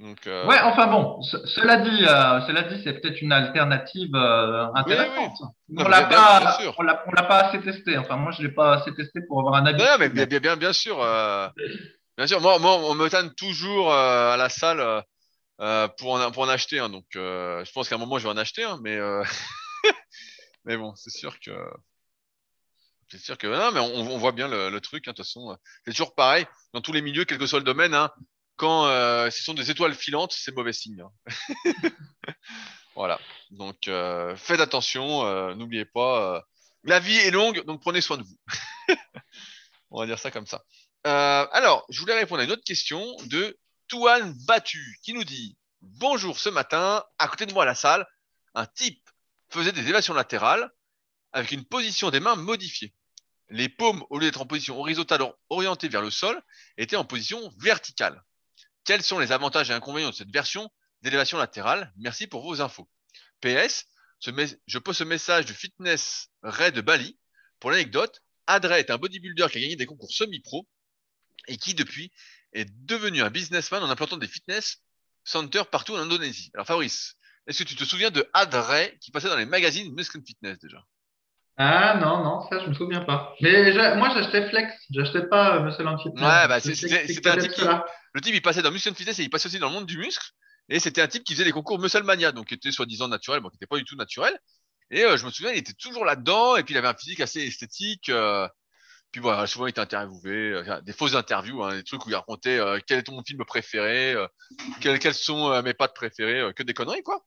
Euh, ouais, enfin bon, cela dit, euh, cela dit, c'est peut-être une alternative euh, intéressante. On l'a pas, on l'a, pas assez testé. Enfin, moi, je l'ai pas assez testé pour avoir un avis. Non, mais bien, bien, bien, bien sûr, bien sûr. Moi, moi, on me tanne toujours à la salle pour en, pour en acheter. Hein, donc, je pense qu'à un moment, je vais en acheter. Hein, mais, mais bon, c'est sûr que C'est sûr que non, mais on, voit bien le, truc. Hein, de toute façon, c'est toujours pareil dans tous les milieux, quel que soit le domaine. Hein, quand euh, ce sont des étoiles filantes, c'est mauvais signe. Hein. voilà. Donc euh, faites attention. Euh, n'oubliez pas, la vie est longue, donc prenez soin de vous. on va dire ça comme ça. alors, je voulais répondre à une autre question de Touane Battu qui nous dit Bonjour, ce matin, à côté de moi à la salle, un type faisait des élévations latérales avec une position des mains modifiée. Les paumes, au lieu d'être en position horizontale orientée vers le sol, étaient en position verticale. Quels sont les avantages et inconvénients de cette version d'élévation latérale? Merci pour vos infos. PS, je pose ce message de Fitness Ray de Bali. Pour l'anecdote, Adre est un bodybuilder qui a gagné des concours semi-pro et qui, depuis, est devenu un businessman en implantant des fitness centers partout en Indonésie. Alors Fabrice, est-ce que tu te souviens de Adre qui passait dans les magazines Muscle Fitness déjà? Ah non, non, ça je me souviens pas. Mais moi j'achetais Flex, j'achetais pas euh, Muscle Fitness. Ouais, bah c'était un type qui, le type il passait dans Muscle Fitness et il passait aussi dans le monde du muscle. Et c'était un type qui faisait des concours Muscle Mania, donc qui était soi-disant naturel, bon qui était pas du tout naturel. Et euh, je me souviens, il était toujours là-dedans et puis il avait un physique assez esthétique. Euh, puis voilà, souvent il était interviewé, des fausses interviews, hein, des trucs où il racontait quel est ton film préféré, quels, quels, sont mes pattes préférées, que des conneries quoi.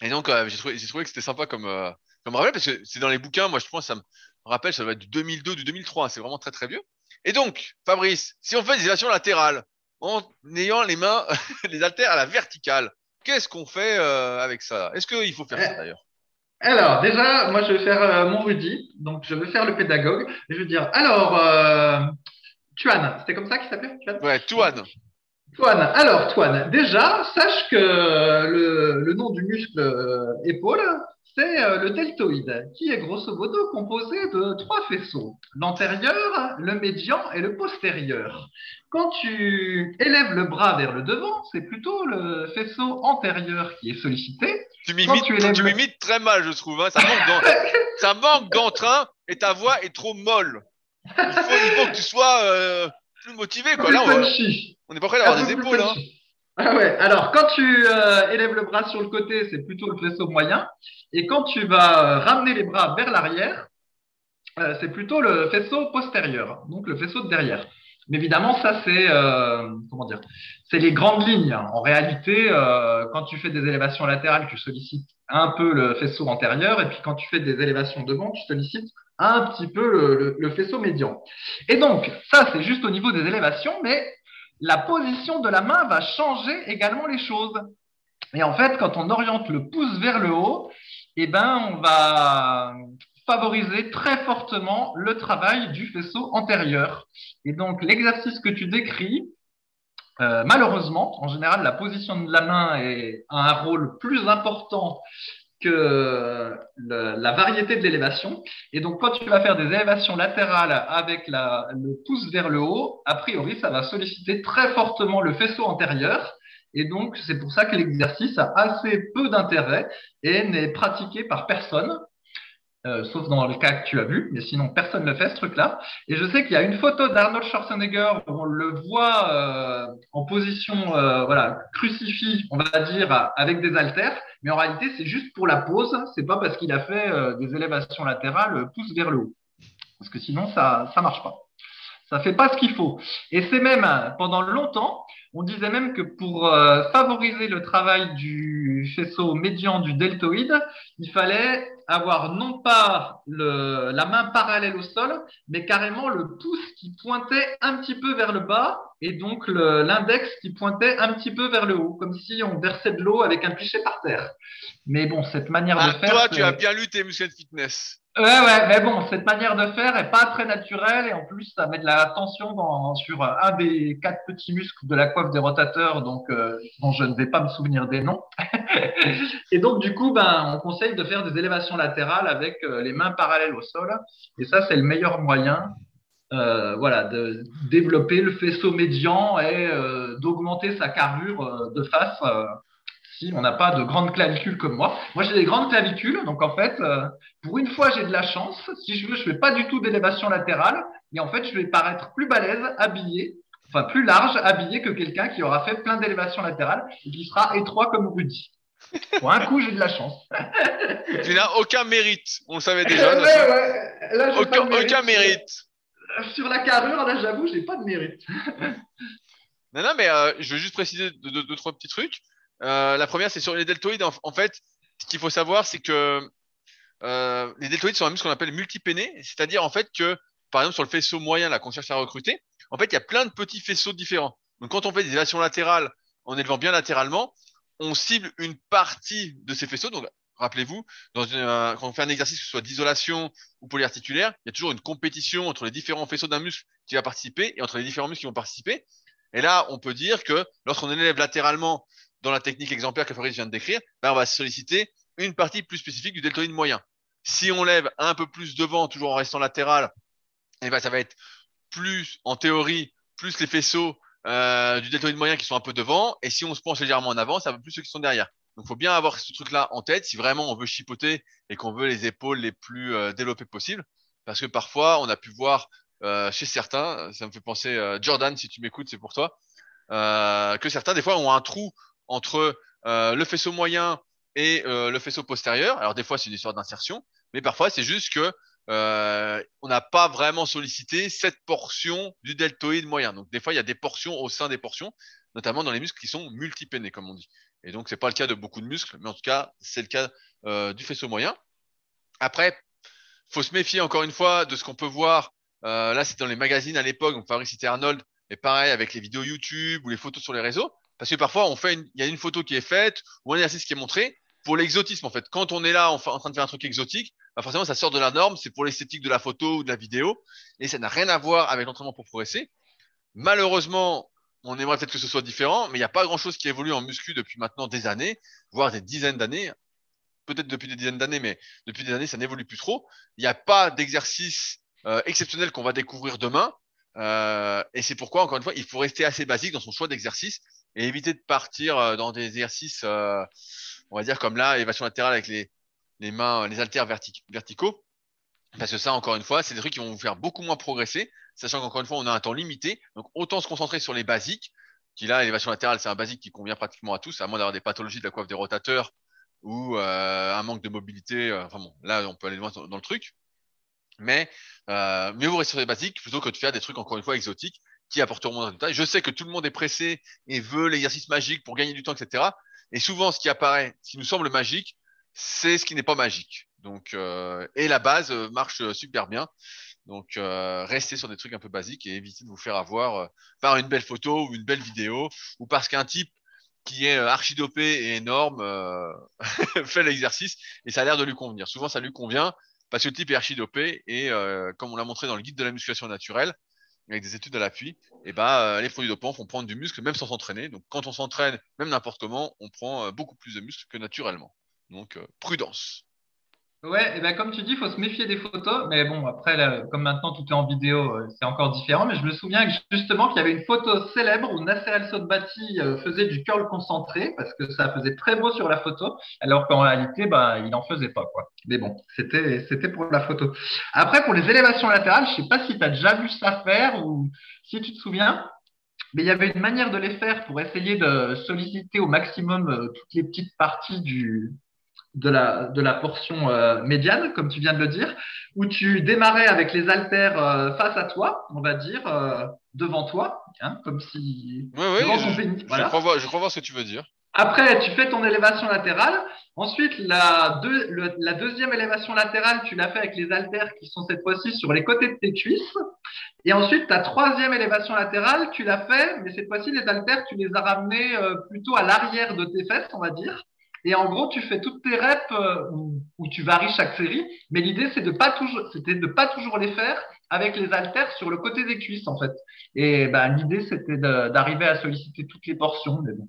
Et donc j'ai trouvé, trouvé que c'était sympa comme je me rappelle parce que c'est dans les bouquins, moi je pense, ça me rappelle, ça doit être du 2002, du 2003, c'est vraiment très très vieux. Et donc, Fabrice, si on fait des élévations latérales en ayant les mains, les haltères à la verticale, qu'est-ce qu'on fait euh, avec ça? Est-ce qu'il faut faire ça eh, d'ailleurs? alors, déjà, moi, je vais faire euh, mon Rudy. Donc, je vais faire le pédagogue. Et je vais dire, alors, euh, Tuan, c'était comme ça qu'il s'appelait Ouais, Tuan. Tuan. Alors, Tuan, déjà, sache que le, le nom du muscle épaule, c'est euh, le deltoïde, qui est grosso modo composé de trois faisceaux, l'antérieur, le médian et le postérieur. Quand tu élèves le bras vers le devant, c'est plutôt le faisceau antérieur qui est sollicité. Tu m'imites, très mal, je trouve. Hein. Ça manque d'entrain et ta voix est trop molle. Il faut, que tu sois euh, plus motivé. Quoi. Là, on, n'est pas prêt d'avoir des épaules. Hein. Ah. Alors, quand tu euh, élèves le bras sur le côté, c'est plutôt le faisceau moyen. Et quand tu vas euh, ramener les bras vers l'arrière, euh, c'est plutôt le faisceau postérieur, donc le faisceau de derrière. Mais évidemment, ça, c'est comment dire C'est les grandes lignes. En réalité, quand tu fais des élévations latérales, tu sollicites un peu le faisceau antérieur, et puis quand tu fais des élévations devant, tu sollicites un petit peu le, le faisceau médian. Et donc, ça, c'est juste au niveau des élévations, mais la position de la main va changer également les choses. Et en fait, quand on oriente le pouce vers le haut, eh ben, on va favoriser très fortement le travail du faisceau antérieur. Et donc, l'exercice que tu décris, euh, malheureusement, en général, la position de la main a un rôle plus important que la variété de l'élévation. Et donc, quand tu vas faire des élévations latérales avec le pouce vers le haut, a priori, ça va solliciter très fortement le faisceau antérieur. Et donc, c'est pour ça que l'exercice a assez peu d'intérêt et n'est pratiqué par personne. Euh, sauf dans le cas que tu as vu, mais sinon personne ne fait ce truc-là. Et je sais qu'il y a une photo d'Arnold Schwarzenegger où on le voit euh, en position, euh, voilà, crucifié, on va dire, avec des haltères, mais en réalité c'est juste pour la pose, c'est pas parce qu'il a fait des élévations latérales pouce vers le haut, parce que sinon ça ça marche pas. Ça fait pas ce qu'il faut. Et c'est même pendant longtemps, on disait même que pour favoriser le travail du faisceau médian du deltoïde, il fallait avoir non pas la main parallèle au sol, mais carrément le pouce qui pointait un petit peu vers le bas et donc l'index qui pointait un petit peu vers le haut, comme si on versait de l'eau avec un pichet par terre. Mais bon, cette manière de ah, faire. Toi, tu as bien lu tes muscles de fitness. Ouais, ouais, mais bon, cette manière de faire est pas très naturelle et en plus, ça met de la tension dans, sur un des quatre petits muscles de la coiffe des rotateurs, donc euh, dont je ne vais pas me souvenir des noms. et donc, du coup, ben, on conseille de faire des élévations latérales avec euh, les mains parallèles au sol. Et ça, c'est le meilleur moyen, euh, voilà, de développer le faisceau médian et euh, d'augmenter sa carrure euh, de face si on n'a pas de grandes clavicules comme moi. Moi, j'ai des grandes clavicules, donc en fait, euh, pour une fois, j'ai de la chance. Si je veux, je fais pas du tout d'élévation latérale, et en fait, je vais paraître plus balèze, habillé, enfin plus large, habillé que quelqu'un qui aura fait plein d'élévation latérale et qui sera étroit comme Rudy. Pour un coup, j'ai de la chance. tu n'as aucun mérite. On le savait déjà. Ouais, ouais. Là, aucun, pas mérite. aucun mérite. Sur la carrure, là, j'avoue, j'ai pas de mérite. Non, non, mais euh, je veux juste préciser deux, deux, trois petits trucs. Euh, la première, c'est sur les deltoïdes. En, fait, ce qu'il faut savoir, c'est que euh, les deltoïdes sont un muscle qu'on appelle multipéné, c'est-à-dire en fait que, par exemple, sur le faisceau moyen là qu'on cherche à recruter, en fait, il y a plein de petits faisceaux différents. Donc, quand on fait des élévations latérales en élevant bien latéralement, on cible une partie de ces faisceaux. Donc, rappelez-vous, euh, quand on fait un exercice, que ce soit d'isolation ou polyarticulaire, il y a toujours une compétition entre les différents faisceaux d'un muscle qui va participer et entre les différents muscles qui vont participer. Et là, on peut dire que lorsqu'on élève latéralement dans la technique exemplaire que Fabrice vient de décrire, ben on va solliciter une partie plus spécifique du deltoïde moyen. Si on lève un peu plus devant, toujours en restant latéral, et ben ça va être plus, en théorie, plus les faisceaux euh, du deltoïde moyen qui sont un peu devant. Et si on se penche légèrement en avant, ça va plus ceux qui sont derrière. Donc, faut bien avoir ce truc-là en tête si vraiment on veut chipoter et qu'on veut les épaules les plus euh, développées possibles. Parce que parfois, on a pu voir euh, chez certains, ça me fait penser, euh, Jordan, si tu m'écoutes, c'est pour toi, que certains, des fois, ont un trou entre le faisceau moyen et le faisceau postérieur. Alors, des fois, c'est une histoire d'insertion, mais parfois, c'est juste que on n'a pas vraiment sollicité cette portion du deltoïde moyen. Donc, des fois, il y a des portions au sein des portions, notamment dans les muscles qui sont multipénés, comme on dit. Et donc, c'est pas le cas de beaucoup de muscles, mais en tout cas, c'est le cas euh, du faisceau moyen. Après, faut se méfier encore une fois de ce qu'on peut voir. Euh, là, c'est dans les magazines à l'époque, donc Fabrice citait Arnold, et pareil avec les vidéos YouTube ou les photos sur les réseaux, parce que parfois, il y a une photo qui est faite ou un exercice qui est montré pour l'exotisme en fait. Quand on est là en, en train de faire un truc exotique, bah forcément, ça sort de la norme, c'est pour l'esthétique de la photo ou de la vidéo, et ça n'a rien à voir avec l'entraînement pour progresser. Malheureusement, on aimerait peut-être que ce soit différent, mais il n'y a pas grand-chose qui évolue en muscu depuis maintenant des années, voire des dizaines d'années. Peut-être depuis des dizaines d'années, mais depuis des années, ça n'évolue plus trop. Il n'y a pas d'exercice euh, exceptionnel qu'on va découvrir demain. Euh, et c'est pourquoi, encore une fois, il faut rester assez basique dans son choix d'exercice et éviter de partir euh, dans des exercices, euh, on va dire comme là, élévation latérale avec les, les mains, les haltères vertic verticaux. Parce que ça, encore une fois, c'est des trucs qui vont vous faire beaucoup moins progresser, sachant qu'encore une fois, on a un temps limité. Donc, autant se concentrer sur les basiques, qui là, l'élévation latérale, c'est un basique qui convient pratiquement à tous, à moins d'avoir des pathologies de la coiffe des rotateurs ou euh, un manque de mobilité. euh, Enfin bon, là, on peut aller loin dans, le truc. Mais euh, mieux vous rester sur les basiques plutôt que de faire des trucs, encore une fois, exotiques qui apporteront moins de résultats. Je sais que tout le monde est pressé et veut l'exercice magique pour gagner du temps, etc. Et souvent, ce qui apparaît, ce qui nous semble magique, c'est ce qui n'est pas magique. Donc, et la base marche super bien. Donc, euh, restez sur des trucs un peu basiques et évitez de vous faire avoir euh, par une belle photo ou une belle vidéo ou parce qu'un type qui est euh, archidopé et énorme fait l'exercice et ça a l'air de lui convenir. Souvent, ça lui convient parce que le type est archidopé et comme on l'a montré dans le guide de la musculation naturelle, avec des études à l'appui, et ben euh, les produits dopants font prendre du muscle même sans s'entraîner. Donc, quand on s'entraîne, même n'importe comment, on prend beaucoup plus de muscle que naturellement. Donc, prudence. Ouais, ben comme tu dis, il faut se méfier des photos. Mais bon, après, là, comme maintenant tout est en vidéo, euh, c'est encore différent. Mais je me souviens justement qu'il y avait une photo célèbre où Nasser El Sotbati euh, faisait du curl concentré parce que ça faisait très beau sur la photo, alors qu'en réalité, bah, il n'en faisait pas, quoi. Mais bon, c'était, c'était pour la photo. Après, pour les élévations latérales, je sais pas si tu as déjà vu ça faire ou si tu te souviens. Mais il y avait une manière de les faire pour essayer de solliciter au maximum euh, toutes les petites parties du, de la, de la portion euh, médiane, comme tu viens de le dire, où tu démarrais avec les haltères euh, face à toi, on va dire, euh, devant toi, hein, comme si Oui, oui, je, pénis. je Voilà. crois voir, je crois voir ce que tu veux dire. Après, tu fais ton élévation latérale. Ensuite, la, deux- le- la deuxième élévation latérale, tu l'as fait avec les haltères qui sont cette fois-ci sur les côtés de tes cuisses. Et ensuite, ta troisième élévation latérale, tu l'as fait, mais cette fois-ci, les haltères, tu les as ramenés euh, plutôt à l'arrière de tes fesses, on va dire. Et en gros, tu fais toutes tes reps euh, où, tu varies chaque série. Mais l'idée, c'est de pas toujours, c'était de pas toujours les faire avec les haltères sur le côté des cuisses, en fait. Et ben, l'idée, c'était d'arriver à solliciter toutes les portions. Mais bon.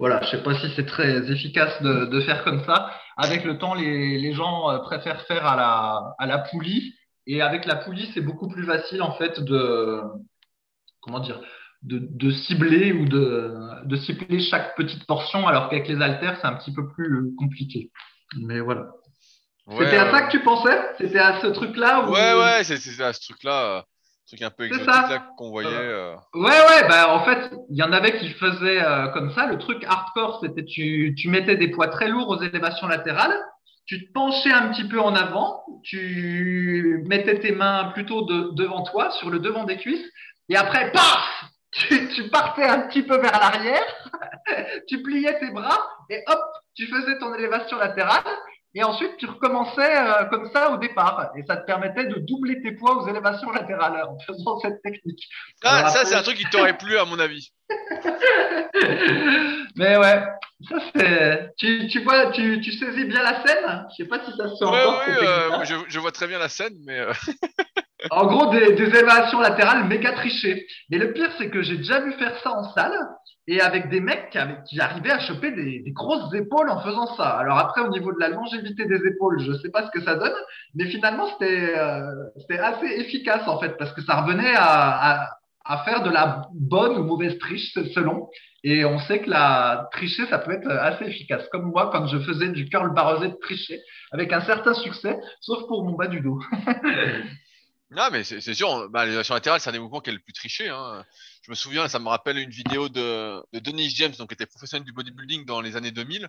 Voilà, je sais pas si c'est très efficace de, de faire comme ça. Avec le temps, les, les gens euh, préfèrent faire à la, à la poulie. Et avec la poulie, c'est beaucoup plus facile, en fait, de, comment dire, de, de cibler ou de, de cibler chaque petite portion, alors qu'avec les haltères, c'est un petit peu plus euh, compliqué. Mais voilà. Ouais, C'était à ça que tu pensais? C'était à ce truc-là où... Ouais, ouais, c'est à ce truc-là. euh, truc un peu exotique qu'on voyait. Euh. Ouais, ouais, bah en fait, il y en avait qui faisaient euh, comme ça. Le truc hardcore, c'était tu, tu mettais des poids très lourds aux élévations latérales, tu te penchais un petit peu en avant, tu mettais tes mains plutôt de, devant toi, sur le devant des cuisses, et après, paf tu, tu partais un petit peu vers l'arrière, tu pliais tes bras, et hop, tu faisais ton élévation latérale, et ensuite, tu recommençais euh, comme ça au départ. Et ça te permettait de doubler tes poids aux élévations latérales en faisant cette technique. Ah, ça, c'est un truc qui t'aurait plu, à mon avis. Mais ouais, ça c'est. Tu, tu, vois, tu, tu, saisis bien la scène Je sais pas si ça se sent encore. Oui, euh, je, je, vois très bien la scène, mais. Euh, en gros, des, des élévations latérales méga trichées. Mais le pire, c'est que j'ai déjà vu faire ça en salle et avec des mecs qui, arrivaient à choper des, grosses épaules en faisant ça. Alors après, au niveau de la longévité des épaules, je ne sais pas ce que ça donne, mais finalement, c'était euh, assez efficace en fait, parce que ça revenait à, faire de la bonne ou mauvaise triche selon. Et on sait que la tricher, ça peut être assez efficace. Comme moi, quand je faisais du curl barrosé de tricher, avec un certain succès, sauf pour mon bas du dos. Non, mais c'est sûr, bah, l'élévation latérale, c'est un des mouvements qui est le plus triché. Hein. Je me souviens, ça me rappelle une vidéo de, de Denis James, donc qui était professionnel du bodybuilding dans les années 2000,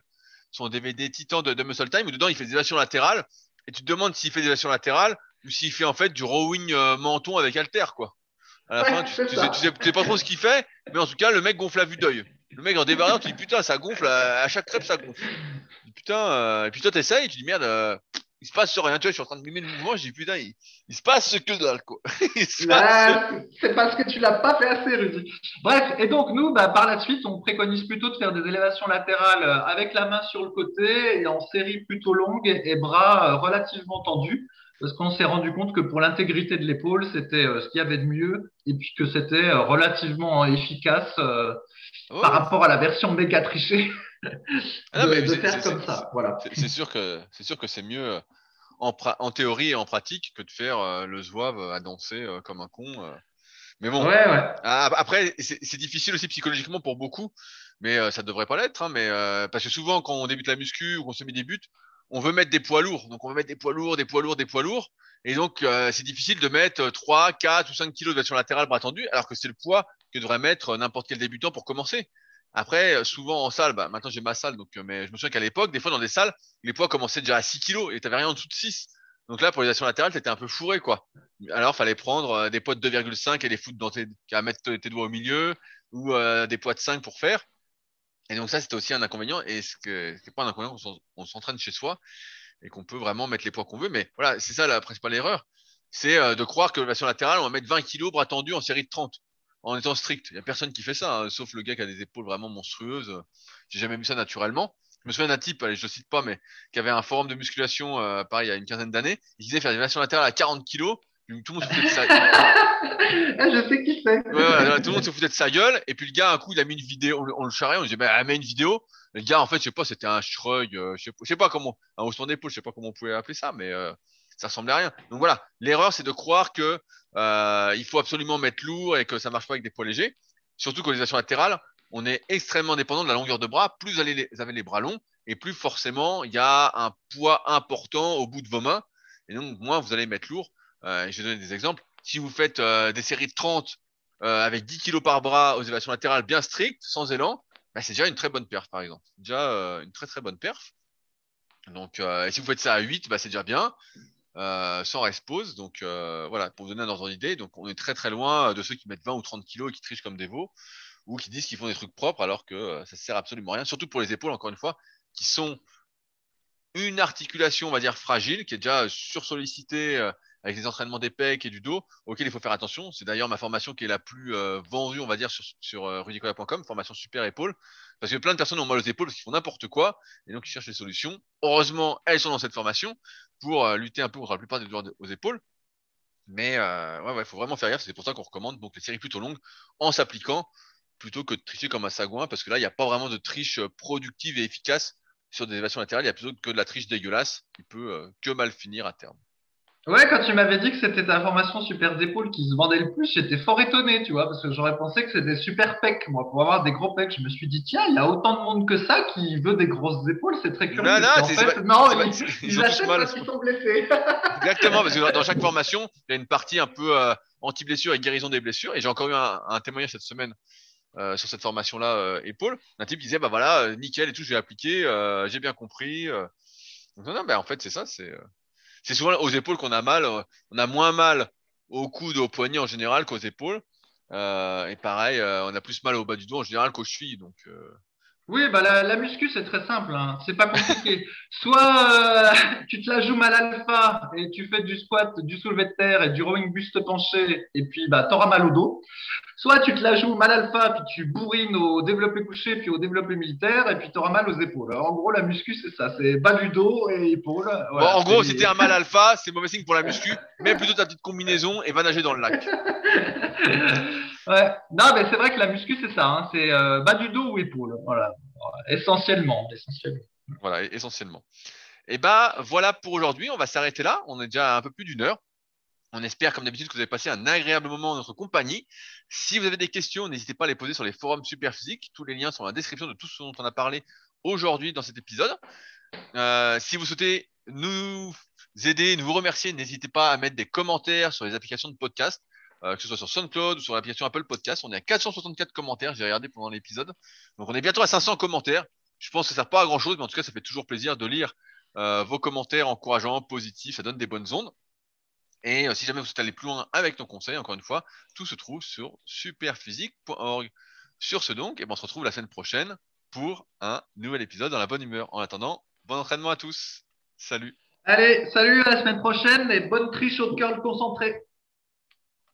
son DVD Titan de, de Muscle Time, où dedans il fait des élévations latérales, et tu te demandes s'il fait des élévations latérales ou s'il fait en fait du rowing euh, menton avec halter, quoi. À la fin, tu, tu, sais, tu, sais, pas trop ce qu'il fait, mais en tout cas, le mec gonfle à vue d'œil. Le mec en dévariant, tu dis putain, ça gonfle, à, chaque crêpe, ça gonfle. putain, euh, et puis toi, t'essayes, tu dis merde, euh, il se passe rien. Tu vois, je suis en train de mimer le mouvement, je dis putain, il, il se passe ce que dalle, quoi. c'est parce que tu l'as pas fait assez, Rudy. Bref, et donc nous, bah, par la suite, on préconise plutôt de faire des élévations latérales euh, avec la main sur le côté et en série plutôt longue et, bras euh, relativement tendus. Parce qu'on s'est rendu compte que pour l'intégrité de l'épaule, c'était euh, ce qu'il y avait de mieux et puis que c'était relativement efficace par rapport à la version méga trichée. Ah de, faire comme ça. Voilà. C'est sûr que c'est sûr que c'est mieux euh, en, en, théorie et en pratique que de faire euh, le zouave à danser euh, comme un con. Mais bon. Ouais, ouais. Ah, après, c'est difficile aussi psychologiquement pour beaucoup, mais ça devrait pas l'être. Hein, mais parce que souvent, quand on débute la muscu ou qu'on se met des buts, on veut mettre des poids lourds. Donc, on veut mettre des poids lourds, des poids lourds, des poids lourds. Et donc, c'est difficile de mettre 3, 4 ou 5 kilos de version latérale bras tendu, alors que c'est le poids que devrait mettre n'importe quel débutant pour commencer. Après, euh, souvent en salle, bah, maintenant j'ai ma salle, donc, euh, mais je me souviens qu'à l'époque, des fois dans des salles, les poids commençaient déjà à 6 kilos et tu n'avais rien en dessous de 6. Donc là, pour les actions latérales, tu étais un peu fourré, quoi. Alors, fallait prendre euh, des poids de 2,5 et les foutre dans tes, à mettre tes doigts au milieu ou des poids de 5 pour faire. Et donc ça, c'était aussi un inconvénient et ce c'est pas un inconvénient qu'on s'entraîne chez soi et qu'on peut vraiment mettre les poids qu'on veut. Mais voilà, c'est ça la principale erreur. C'est de croire que version latérale, on va mettre 20 kilos bras tendus en série de 30 en étant strict. Il n'y a personne qui fait ça, hein, sauf le gars qui a des épaules vraiment monstrueuses. J'ai jamais vu ça naturellement. Je me souviens d'un type, allez, je ne cite pas, mais qui avait un forum de musculation, euh, pareil, il y a une quinzaine d'années. Il disait faire des versions latérales à 40 kilos. Tout le monde se foutait de sa gueule. Ah, je sais qui c'est. Ouais, tout le monde se foutait de sa gueule. Et puis le gars, un coup, il a mis une vidéo, on, le charrait, on lui disait, bah, mets une vidéo. le gars, en fait, je sais pas, c'était un shrug, euh, je, sais, sais pas comment, un haussement d'épaule, je sais pas comment on pouvait appeler ça, mais euh, ça ressemblait à rien. Donc voilà, l'erreur, c'est de croire que euh, il faut absolument mettre lourd et que ça marche pas avec des poids légers. Surtout qu'aux les actions latérales, on est extrêmement dépendant de la longueur de bras. Plus vous, avez les bras longs, et plus forcément il y a un poids important au bout de vos mains. Et donc moins vous allez mettre lourd. Euh, je vais donner des exemples. Si vous faites euh, des séries de 30 euh, avec 10 kg par bras aux élévations latérales bien strictes, sans élan, bah, c'est déjà une très bonne perf par exemple. Déjà une très très bonne perf. Donc, et si vous faites ça à 8, bah, c'est déjà bien. Euh, sans respose. Donc euh, voilà, pour vous donner un ordre d'idée, donc on est très très loin de ceux qui mettent 20 ou 30 kilos et qui trichent comme des veaux, ou qui disent qu'ils font des trucs propres alors que euh, ça sert absolument à rien, surtout pour les épaules, encore une fois, qui sont une articulation, on va dire, fragile, qui est déjà sursollicitée avec les entraînements des pecs et du dos, auquel il faut faire attention. C'est d'ailleurs ma formation qui est la plus vendue, on va dire, sur, sur formation super épaule, parce que plein de personnes ont mal aux épaules parce qu'ils font n'importe quoi, et donc ils cherchent des solutions. Heureusement, elles sont dans cette formation, pour euh, lutter un peu contre la plupart des douleurs aux épaules. Mais euh, ouais, il faut vraiment faire gaffe. C'est pour ça qu'on recommande donc les séries plutôt longues en s'appliquant plutôt que de tricher comme un sagouin, parce que là, il n'y a pas vraiment de triche euh, productive et efficace sur des élévations latérales. Il y a plutôt que de la triche dégueulasse qui peut que mal finir à terme. Ouais, quand tu m'avais dit que c'était ta formation super d'épaule qui se vendait le plus, j'étais fort étonné, tu vois, parce que j'aurais pensé que c'était super pec, moi, pour avoir des gros pecs. Je me suis dit, tiens, il y a autant de monde que ça qui veut des grosses épaules, c'est très curieux. Non, non, en fait, non, ils, ils, achètent parce qu'ils sont blessés. Exactement, parce que dans chaque formation, il y a une partie un peu, euh, anti-blessure et guérison des blessures. Et j'ai encore eu un, témoignage cette semaine euh, sur cette formation-là, euh, épaule, d'un type qui disait, bah voilà, euh, nickel et tout, je vais appliquer, j'ai bien compris. Donc, non, non, bah, en fait, c'est ça, c'est, c'est souvent aux épaules qu'on a mal. On a moins mal au coude, au poignet en général qu'aux épaules. et pareil, on a plus mal au bas du dos en général qu'aux chevilles. Donc, oui, bah la, muscu, c'est très simple. Hein. C'est pas compliqué. Soit euh, tu te la joues mal alpha et tu fais du squat, du soulevé de terre et du rowing buste penché et puis bah, t'auras mal au dos. Soit tu te la joues mal alpha puis tu bourrines au développé couché puis au développé militaire et puis t'auras mal aux épaules. en gros, la muscu, c'est ça. C'est bas du dos et épaules. bon, en gros, si t'es un mal alpha, c'est mauvais signe pour la muscu. Mets plutôt ta petite combinaison et va nager dans le lac. Ouais. Non, mais c'est vrai que la muscu, c'est ça. Hein. C'est euh, bas du dos ou épaule. Voilà. Essentiellement. essentiellement. Voilà, essentiellement. Et bah voilà pour aujourd'hui. On va s'arrêter là. On est déjà un peu plus d'une heure. On espère, comme d'habitude, que vous avez passé un agréable moment en notre compagnie. Si vous avez des questions, n'hésitez pas à les poser sur les forums Superphysique. Tous les liens sont dans la description de tout ce dont on a parlé aujourd'hui dans cet épisode. Euh, si vous souhaitez nous aider, nous remercier, n'hésitez pas à mettre des commentaires sur les applications de podcast. Euh, que ce soit sur SoundCloud ou sur l'application Apple Podcast. On est à 464 commentaires, j'ai regardé pendant l'épisode. Donc on est bientôt à 500 commentaires. Je pense que ça sert pas à grand chose, mais en tout cas, ça fait toujours plaisir de lire euh, vos commentaires encourageants, positifs, ça donne des bonnes ondes. Et euh, si jamais vous souhaitez aller plus loin avec nos conseils, encore une fois, tout se trouve sur superphysique.org. Sur ce donc, et ben on se retrouve la semaine prochaine pour un nouvel épisode dans la bonne humeur. En attendant, bon entraînement à tous. Salut. Allez, salut à la semaine prochaine et bonne triche au curl concentré.